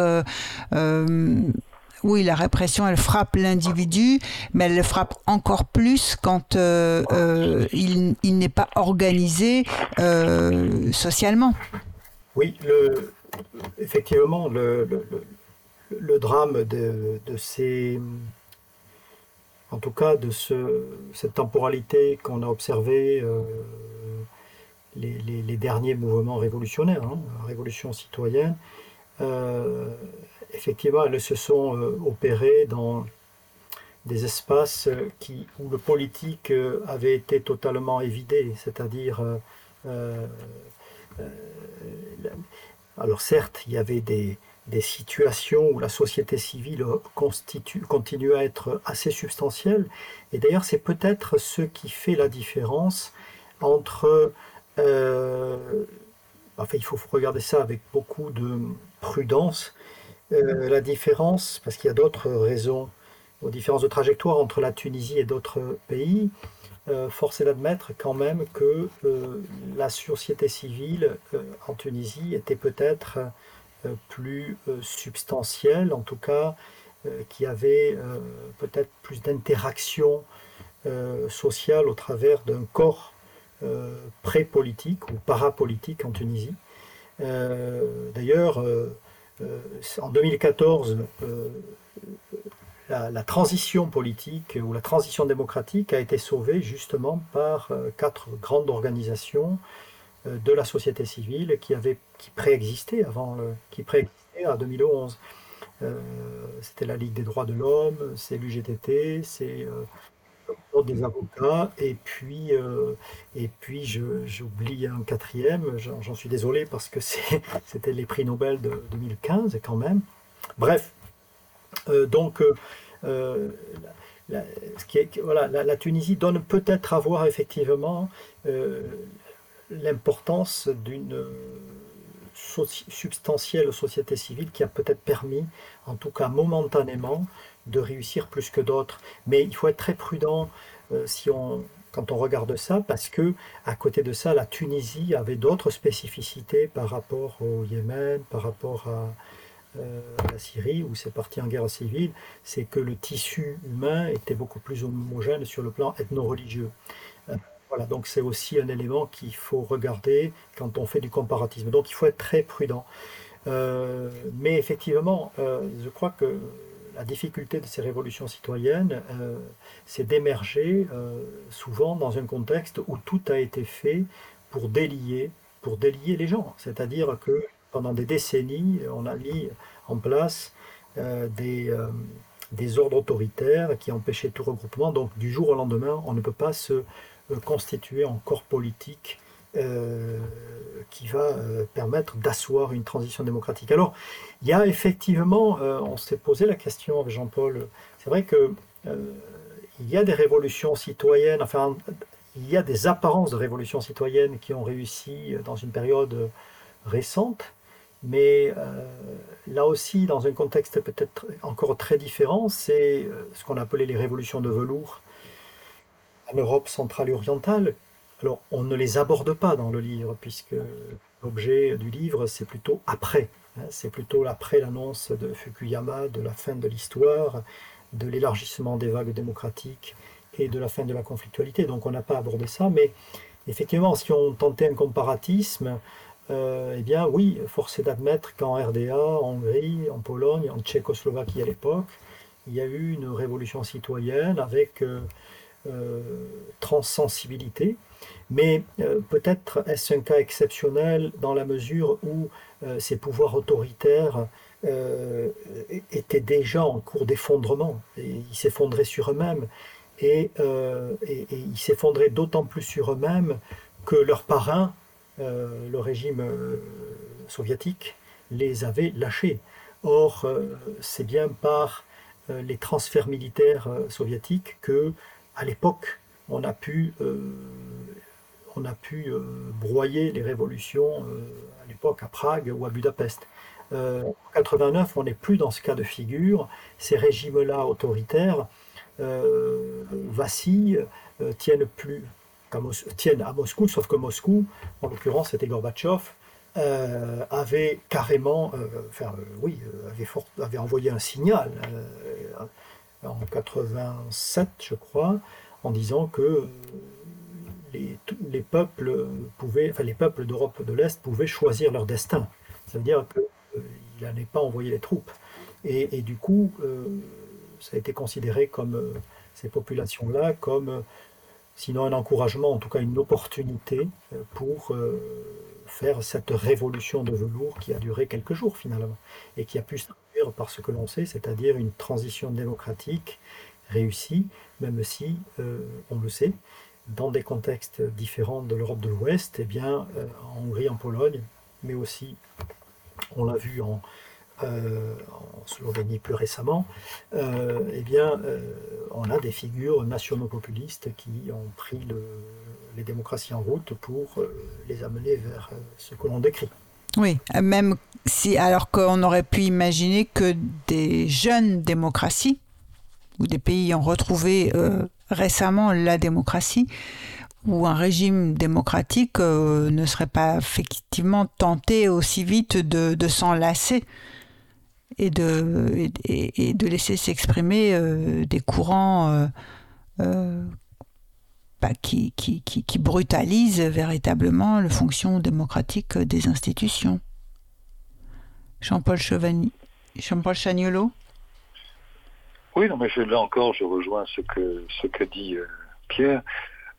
oui, la répression, elle frappe l'individu, mais elle le frappe encore plus quand euh, euh, il, n'est pas organisé euh, socialement. Oui, effectivement, le, drame de, ces... En tout cas, de ce, cette temporalité qu'on a observée les, derniers mouvements révolutionnaires, hein, révolution citoyenne, effectivement, elles se sont euh, opérées dans des espaces qui, où le politique euh, avait été totalement évidé, c'est-à-dire, euh, alors certes, il y avait des, situations où la société civile continue à être assez substantielle, et d'ailleurs c'est peut-être ce qui fait la différence entre... enfin, il faut regarder ça avec beaucoup de prudence, euh, la différence, parce qu'il y a d'autres raisons aux différences de trajectoire entre la Tunisie et d'autres pays, euh, force est d'admettre quand même que euh, la société civile en Tunisie était peut-être plus substantielle, en tout cas qui avait peut-être plus d'interaction sociale au travers d'un corps pré-politique ou parapolitique en Tunisie. D'ailleurs, en 2014, euh, la, transition politique ou la transition démocratique a été sauvée justement par euh, quatre grandes organisations de la société civile qui, avaient, qui avant le, qui préexistaient à 2011. C'était la Ligue des droits de l'homme, c'est l'UGTT, c'est des avocats, et puis, euh, et puis j'oublie un quatrième, j'en suis désolé parce que c'était les prix Nobel de 2015 quand même. Bref, euh, donc euh, la, voilà, la, Tunisie donne peut-être à voir effectivement l'importance d'une substantielle société civile qui a peut-être permis, en tout cas momentanément, de réussir plus que d'autres. Mais il faut être très prudent euh, si on, quand on regarde ça, parce que à côté de ça, la Tunisie avait d'autres spécificités par rapport au Yémen, par rapport à, euh, la Syrie, où c'est parti en guerre civile, c'est que le tissu humain était beaucoup plus homogène sur le plan ethno-religieux. Euh, voilà, donc c'est aussi un élément qu'il faut regarder quand on fait du comparatisme. Donc il faut être très prudent. mais effectivement, je crois que la difficulté de ces révolutions citoyennes, euh, c'est d'émerger euh, souvent dans un contexte où tout a été fait pour délier, pour délier les gens. C'est-à-dire que pendant des décennies, on a mis en place euh, des, ordres autoritaires qui empêchaient tout regroupement. Donc du jour au lendemain, on ne peut pas se constituer en corps politique euh, qui va euh, permettre d'asseoir une transition démocratique. Alors, il y a effectivement, euh, on s'est posé la question avec Jean-Paul, c'est vrai que il y a des révolutions citoyennes, enfin, il y a des apparences de révolutions citoyennes qui ont réussi dans une période récente, mais là aussi, dans un contexte peut-être encore très différent, c'est ce qu'on appelait les révolutions de velours en Europe centrale et orientale, alors, on ne les aborde pas dans le livre, puisque l'objet du livre, c'est plutôt après. Hein. c'est plutôt après l'annonce de Fukuyama de la fin de l'histoire, de l'élargissement des vagues démocratiques et de la fin de la conflictualité. Donc, on n'a pas abordé ça, mais effectivement, si on tentait un comparatisme, euh, eh bien, oui, force est d'admettre qu'en RDA, en Hongrie, en Pologne, en Tchécoslovaquie à l'époque, il y a eu une révolution citoyenne avec euh, transsensibilité, mais euh, peut-être est-ce un cas exceptionnel dans la mesure où euh, ces pouvoirs autoritaires étaient déjà en cours d'effondrement, ils s'effondraient sur eux-mêmes. et, ils s'effondraient d'autant plus sur eux-mêmes que leurs parrains, le régime soviétique, les avait lâchés. Or, c'est bien par les transferts militaires soviétiques que, à l'époque, on a pu, on a pu broyer les révolutions à l'époque à Prague ou à Budapest. Euh, en 89, on n'est plus dans ce cas de figure. Ces régimes-là autoritaires euh, vacillent, euh, tiennent plus tiennent à Moscou, sauf que Moscou, en l'occurrence c'était Gorbatchev, avait carrément, enfin, oui, avait, envoyé un signal en 87, je crois, en disant que les, les peuples pouvaient, enfin, les peuples d'Europe de l'Est pouvaient choisir leur destin. Ça veut dire que il n'allait pas envoyer les troupes. Et, du coup, euh, ça a été considéré comme euh, ces populations-là comme, euh, sinon un encouragement, en tout cas une opportunité pour faire cette révolution de velours qui a duré quelques jours finalement, et qui a pu par ce que l'on sait, c'est-à-dire une transition démocratique réussie, même si, on le sait, dans des contextes différents de l'Europe de l'Ouest, eh bien, en Hongrie, en Pologne, mais aussi on l'a vu en, euh, Slovénie plus récemment, euh, eh bien, euh, on a des figures nationaux-populistes qui ont pris les démocraties en route pour les amener vers ce que l'on décrit. Oui, même si, alors qu'on aurait pu imaginer que des jeunes démocraties, ou des pays ont retrouvé récemment la démocratie, où un régime démocratique euh, ne serait pas effectivement tenté aussi vite de, de s'enlacer et de, et, de laisser s'exprimer euh, des courants euh, qui, qui, qui, brutalisent véritablement le fonction démocratique des institutions. Jean-Paul Chevani, Jean-Paul Chagnolo? Oui, non, mais là encore, je rejoins ce que, ce que dit Pierre.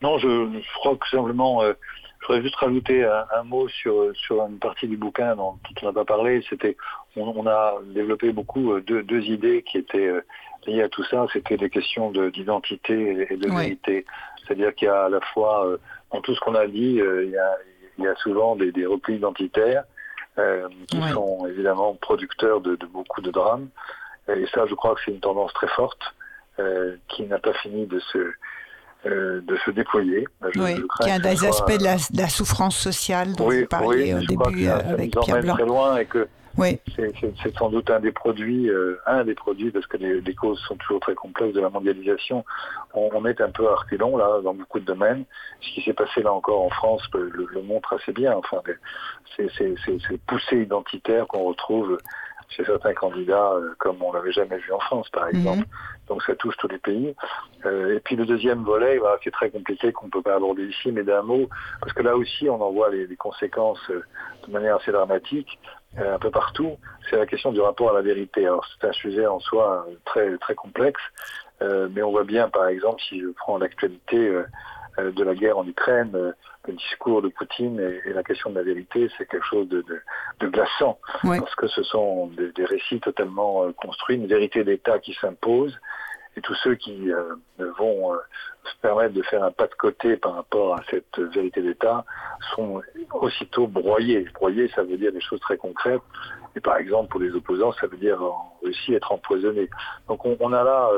Non, je, crois que simplement, euh, je voudrais juste rajouter un, mot sur, sur une partie du bouquin dont, on n'a pas parlé. C'était, on, a développé beaucoup euh, deux, deux idées qui étaient euh, liées à tout ça. C'était des questions d'identité et de vérité. C'est-à-dire qu'il y a à la fois, dans tout ce qu'on a dit, il, y a, il, y a, souvent des, des replis identitaires qui sont évidemment producteurs de, de, beaucoup de drames. Et ça, je crois que c'est une tendance très forte qui n'a pas fini de se euh, de se déployer. oui, il y a des aspects de la, souffrance sociale dont vous parliez au début euh, avec Pierre Blanc. très loin et que c'est sans doute un des produits, euh, un des produits, parce que les, causes sont toujours très complexes de la mondialisation. On, est un peu à là dans beaucoup de domaines. Ce qui s'est passé là encore en France le, le montre assez bien. Enfin, c'est ces poussées identitaires qu'on retrouve chez certains candidats, euh, comme on l'avait jamais vu en France, par mhm. exemple. Donc ça touche tous les pays. Euh, et puis le deuxième volet, voilà, qui est très compliqué, qu'on ne peut pas aborder ici, mais d'un mot, parce que là aussi, on en voit les, conséquences euh, de manière assez dramatique. Un peu partout, c'est la question du rapport à la vérité. Alors c'est un sujet en soi très très complexe, mais on voit bien, par exemple, si je prends l'actualité de la guerre en Ukraine, le discours de Poutine et, la question de la vérité, c'est quelque chose de, glaçant, parce que ce sont des, récits totalement euh, construits, une vérité d'État qui s'impose, et tous ceux qui euh, vont euh, se permettre de faire un pas de côté par rapport à cette vérité d'État sont aussitôt broyés. Broyés, ça veut dire des choses très concrètes. Et par exemple, pour les opposants, ça veut dire en Russie être empoisonné. Donc on, a là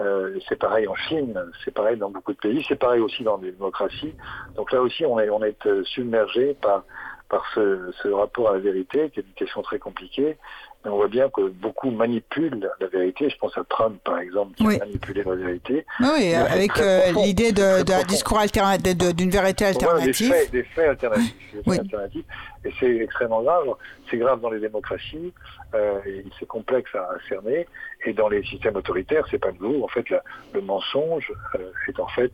euh, c'est pareil en Chine, c'est pareil dans beaucoup de pays, c'est pareil aussi dans les démocraties. Donc là aussi, on est, on est euh, submergé par, par ce, ce, rapport à la vérité, qui est une question très compliquée. On voit bien que beaucoup manipulent la vérité. Je pense à Trump, par exemple, qui a manipulé la vérité. Oui, avec euh, l'idée d'un discours alternatif, d'une vérité alternative. des, faits, des faits alternatifs. Des faits alternatifs. Et c'est extrêmement grave. C'est grave dans les démocraties. Euh, c'est complexe à, cerner. Et dans les systèmes autoritaires, c'est pas nouveau. En fait, le mensonge euh, est en fait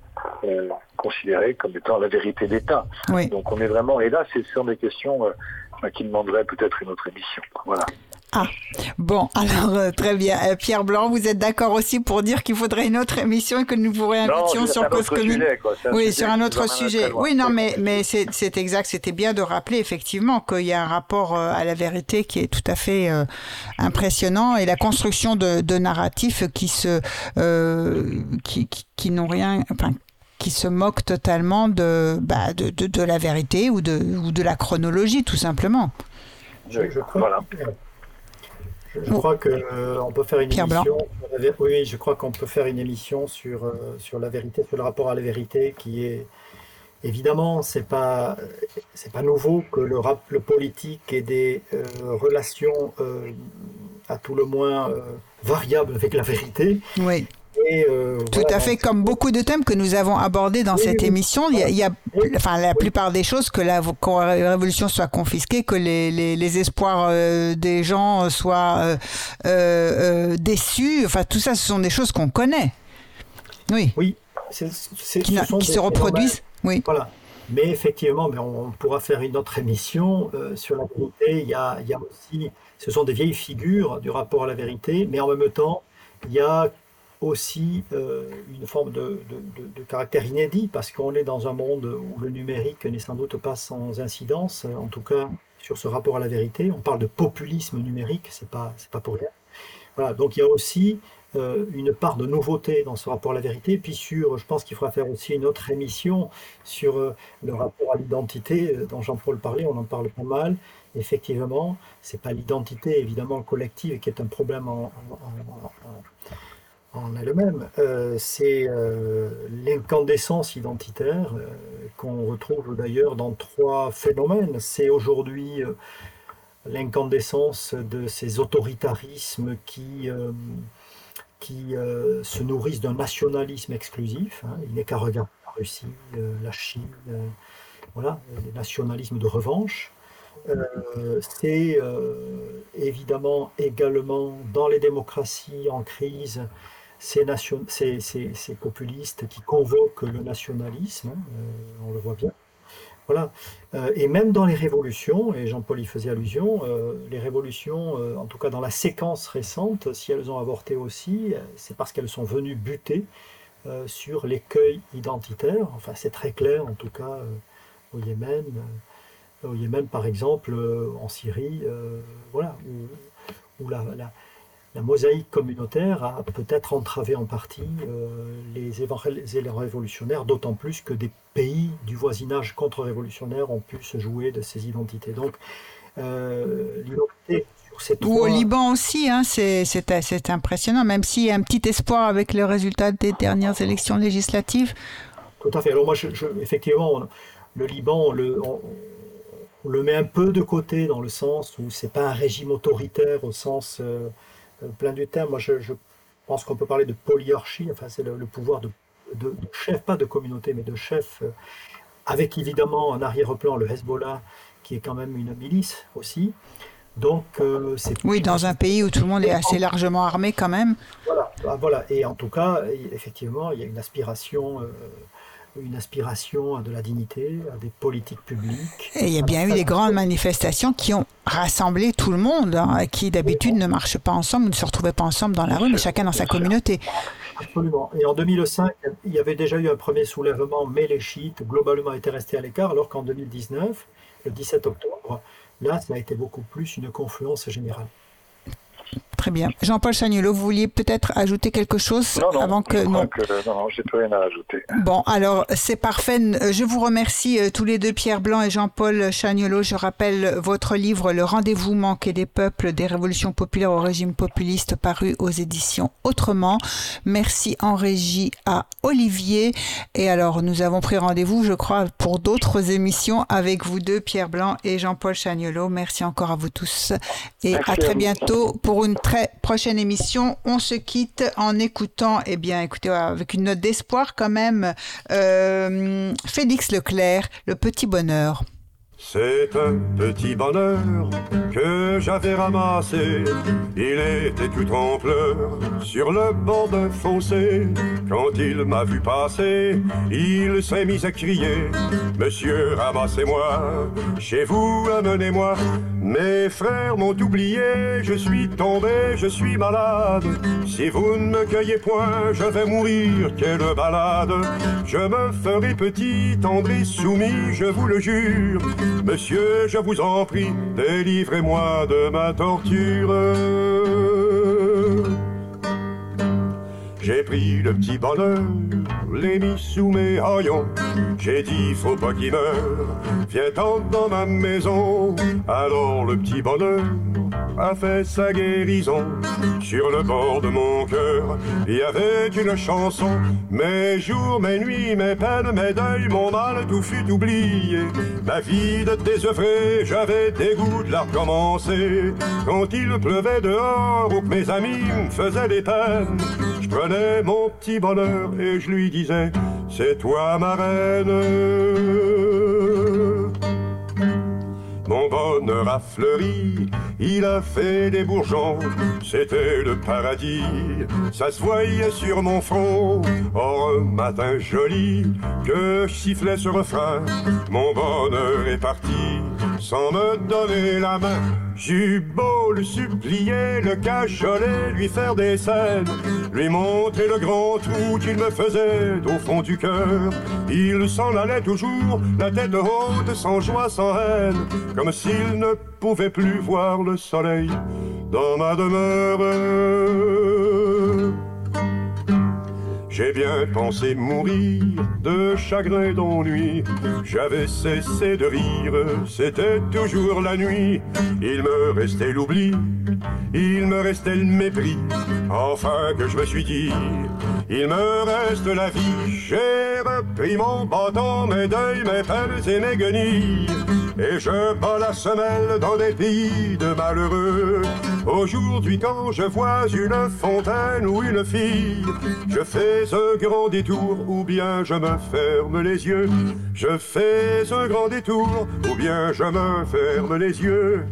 considéré comme étant la vérité d'État. Donc on est vraiment. Et là, ce sont des questions qui demanderaient peut-être une autre émission. Voilà. Ah, bon, alors euh, très bien. Euh, Pierre Blanc, vous êtes d'accord aussi pour dire qu'il faudrait une autre émission et que nous vous réinvitions sur Cause Commune Oui, sur un autre sujet. Oui, non, mais, mais c'est exact. C'était bien de rappeler effectivement qu'il y a un rapport euh, à la vérité qui est tout à fait impressionnant et la construction de, de narratifs qui se qui, qui, qui n'ont rien, enfin, qui se moquent totalement de, bah, de, de, de, la vérité ou de, ou de la chronologie, tout simplement. Je, je crois, voilà. Je, crois que euh, on peut faire une émission. Oui, je crois qu'on peut faire une émission sur euh, sur la vérité, sur le rapport à la vérité, qui est évidemment c'est pas c'est pas nouveau que le rap, le politique ait des euh, relations à tout le moins variables avec la vérité. Oui. Euh, Tout à fait, comme beaucoup de thèmes que nous avons abordés dans cette émission, il y a, enfin, la plupart des choses que la, révolution soit confisquée, que les, les, espoirs euh, des gens soient euh, déçus, enfin tout ça, ce sont des choses qu'on connaît. Oui. Oui. qui, se reproduisent. Oui. Voilà. Mais effectivement, mais on, pourra faire une autre émission sur la vérité. Il y, a, il y a aussi, ce sont des vieilles figures du rapport à la vérité, mais en même temps, il y a aussi euh, une forme de, de, caractère inédit parce qu'on est dans un monde où le numérique n'est sans doute pas sans incidence, en tout cas sur ce rapport à la vérité. On parle de populisme numérique, c'est pas c'est pas pour rien. Voilà, donc il y a aussi euh, une part de nouveauté dans ce rapport à la vérité. Puis sur, je pense qu'il faudra faire aussi une autre émission sur euh, le rapport à l'identité dont Jean-Paul parlait. On en parle pas mal. Effectivement, c'est pas l'identité évidemment collective qui est un problème en elle-même, euh, c'est euh, l'incandescence identitaire euh, qu'on retrouve d'ailleurs dans trois phénomènes. C'est aujourd'hui l'incandescence de ces autoritarismes qui, qui se nourrissent d'un nationalisme exclusif. Hein. Il n'est qu'à regarder la Russie, la Chine, voilà, les nationalismes de revanche. c'est évidemment également dans les démocraties en crise ces, nation, ces, ces, ces, populistes qui convoquent le nationalisme, euh, on le voit bien. Voilà. Euh, et même dans les révolutions, et Jean-Paul y faisait allusion, euh, les révolutions, en tout cas dans la séquence récente, si elles ont avorté aussi, c'est parce qu'elles sont venues buter sur l'écueil identitaire. Enfin, c'est très clair, en tout cas, au Yémen. au Yémen, par exemple, en Syrie, voilà, où, la, la la mosaïque communautaire a peut-être entravé en partie euh, les évangélisateurs révolutionnaires, d'autant plus que des pays du voisinage contre-révolutionnaire ont pu se jouer de ces identités. Donc, euh, Ou au Liban aussi, hein, c'est impressionnant, même s'il y a un petit espoir avec le résultat des dernières élections législatives. Tout à fait. Alors moi, effectivement, le Liban, on le, on, le met un peu de côté dans le sens où c'est pas un régime autoritaire au sens... Euh, plein du terme. Moi, je, pense qu'on peut parler de polyarchie, enfin, c'est le, pouvoir de, chef, pas de communauté, mais de chef, euh, avec évidemment en arrière-plan le Hezbollah, qui est quand même une milice aussi. Donc, euh, c'est. Oui, dans un pays où tout le monde est assez largement armé quand même. Voilà, ah, voilà. et en tout cas, effectivement, il y a une aspiration une aspiration à de la dignité, à des politiques publiques. Et il y a bien eu des grandes manifestations qui ont rassemblé tout le monde, hein, qui d'habitude ne marchent pas ensemble, ne se retrouvaient pas ensemble dans la rue, mais chacun dans sa communauté. Absolument. Et en 2005, il y avait déjà eu un premier soulèvement, mais les chiites globalement étaient restés à l'écart, alors qu'en 2019, le 17 octobre, là, ça a été beaucoup plus une confluence générale. Très bien. Jean-Paul Chagnolo, vous vouliez peut-être ajouter quelque chose non, non, avant que non. non, j'ai plus rien à ajouter. Bon, alors c'est parfait. Je vous remercie euh, tous les deux, Pierre Blanc et Jean-Paul Chagnolo. Je rappelle votre livre Le rendez-vous manqué des peuples, des révolutions populaires au régime populiste, paru aux éditions Autrement. Merci en régie à Olivier. Et alors, nous avons pris rendez-vous, je crois, pour d'autres émissions avec vous deux, Pierre Blanc et Jean-Paul Chagnolo. Merci encore à vous tous et à très bientôt pour une très prochaine émission. On se quitte en écoutant, eh bien, écoutez, avec une note d'espoir quand même, euh, Félix Leclerc, Le Petit Bonheur. C'est un petit bonheur que j'avais ramassé. Il était tout en pleurs sur le bord d'un fossé. Quand il m'a vu passer, il s'est mis à crier Monsieur, ramassez-moi, chez vous, amenez-moi. Mes frères m'ont oublié, je suis tombé, je suis malade. Si vous ne me cueillez point, je vais mourir, quelle balade. Je me ferai petit, tendre soumis, je vous le jure. Monsieur, je vous en prie, délivrez-moi de ma torture. J'ai pris le petit bonheur, l'ai mis sous mes haillons. J'ai dit, faut pas qu'il meure, viens tendre dans ma maison. Alors le petit bonheur a fait sa guérison. Sur le bord de mon cœur, il y avait une chanson. Mes jours, mes nuits, mes peines, mes deuils, mon mal, tout fut oublié. Ma vie de désœuvré, j'avais des goûts de la recommencer. Quand il pleuvait dehors ou que mes amis me faisaient des peines, je prenais mon petit bonheur et je lui disais, c'est toi ma reine. Mon bonheur a fleuri, il a fait des bourgeons, c'était le paradis, ça se voyait sur mon front. Or, un matin joli, que je sifflais ce refrain, mon bonheur est parti, sans me donner la main. J'eus beau le supplier, le cajoler, lui faire des scènes, lui montrer le grand trou qu'il me faisait au fond du cœur. Il s'en allait toujours, la tête haute, sans joie, sans haine, comme s'il ne pouvait plus voir le soleil dans ma demeure. J'ai bien pensé mourir de chagrin d'ennui. J'avais cessé de rire, c'était toujours la nuit. Il me restait l'oubli, il me restait le mépris. Enfin que je me suis dit, il me reste la vie. J'ai repris mon bâton, mes deuils, mes peines et mes guenilles. Et je bats la semelle dans des pays de malheureux. Aujourd'hui, quand je vois une fontaine ou une fille, je fais un grand détour ou bien je me ferme les yeux. Je fais un grand détour ou bien je me ferme les yeux.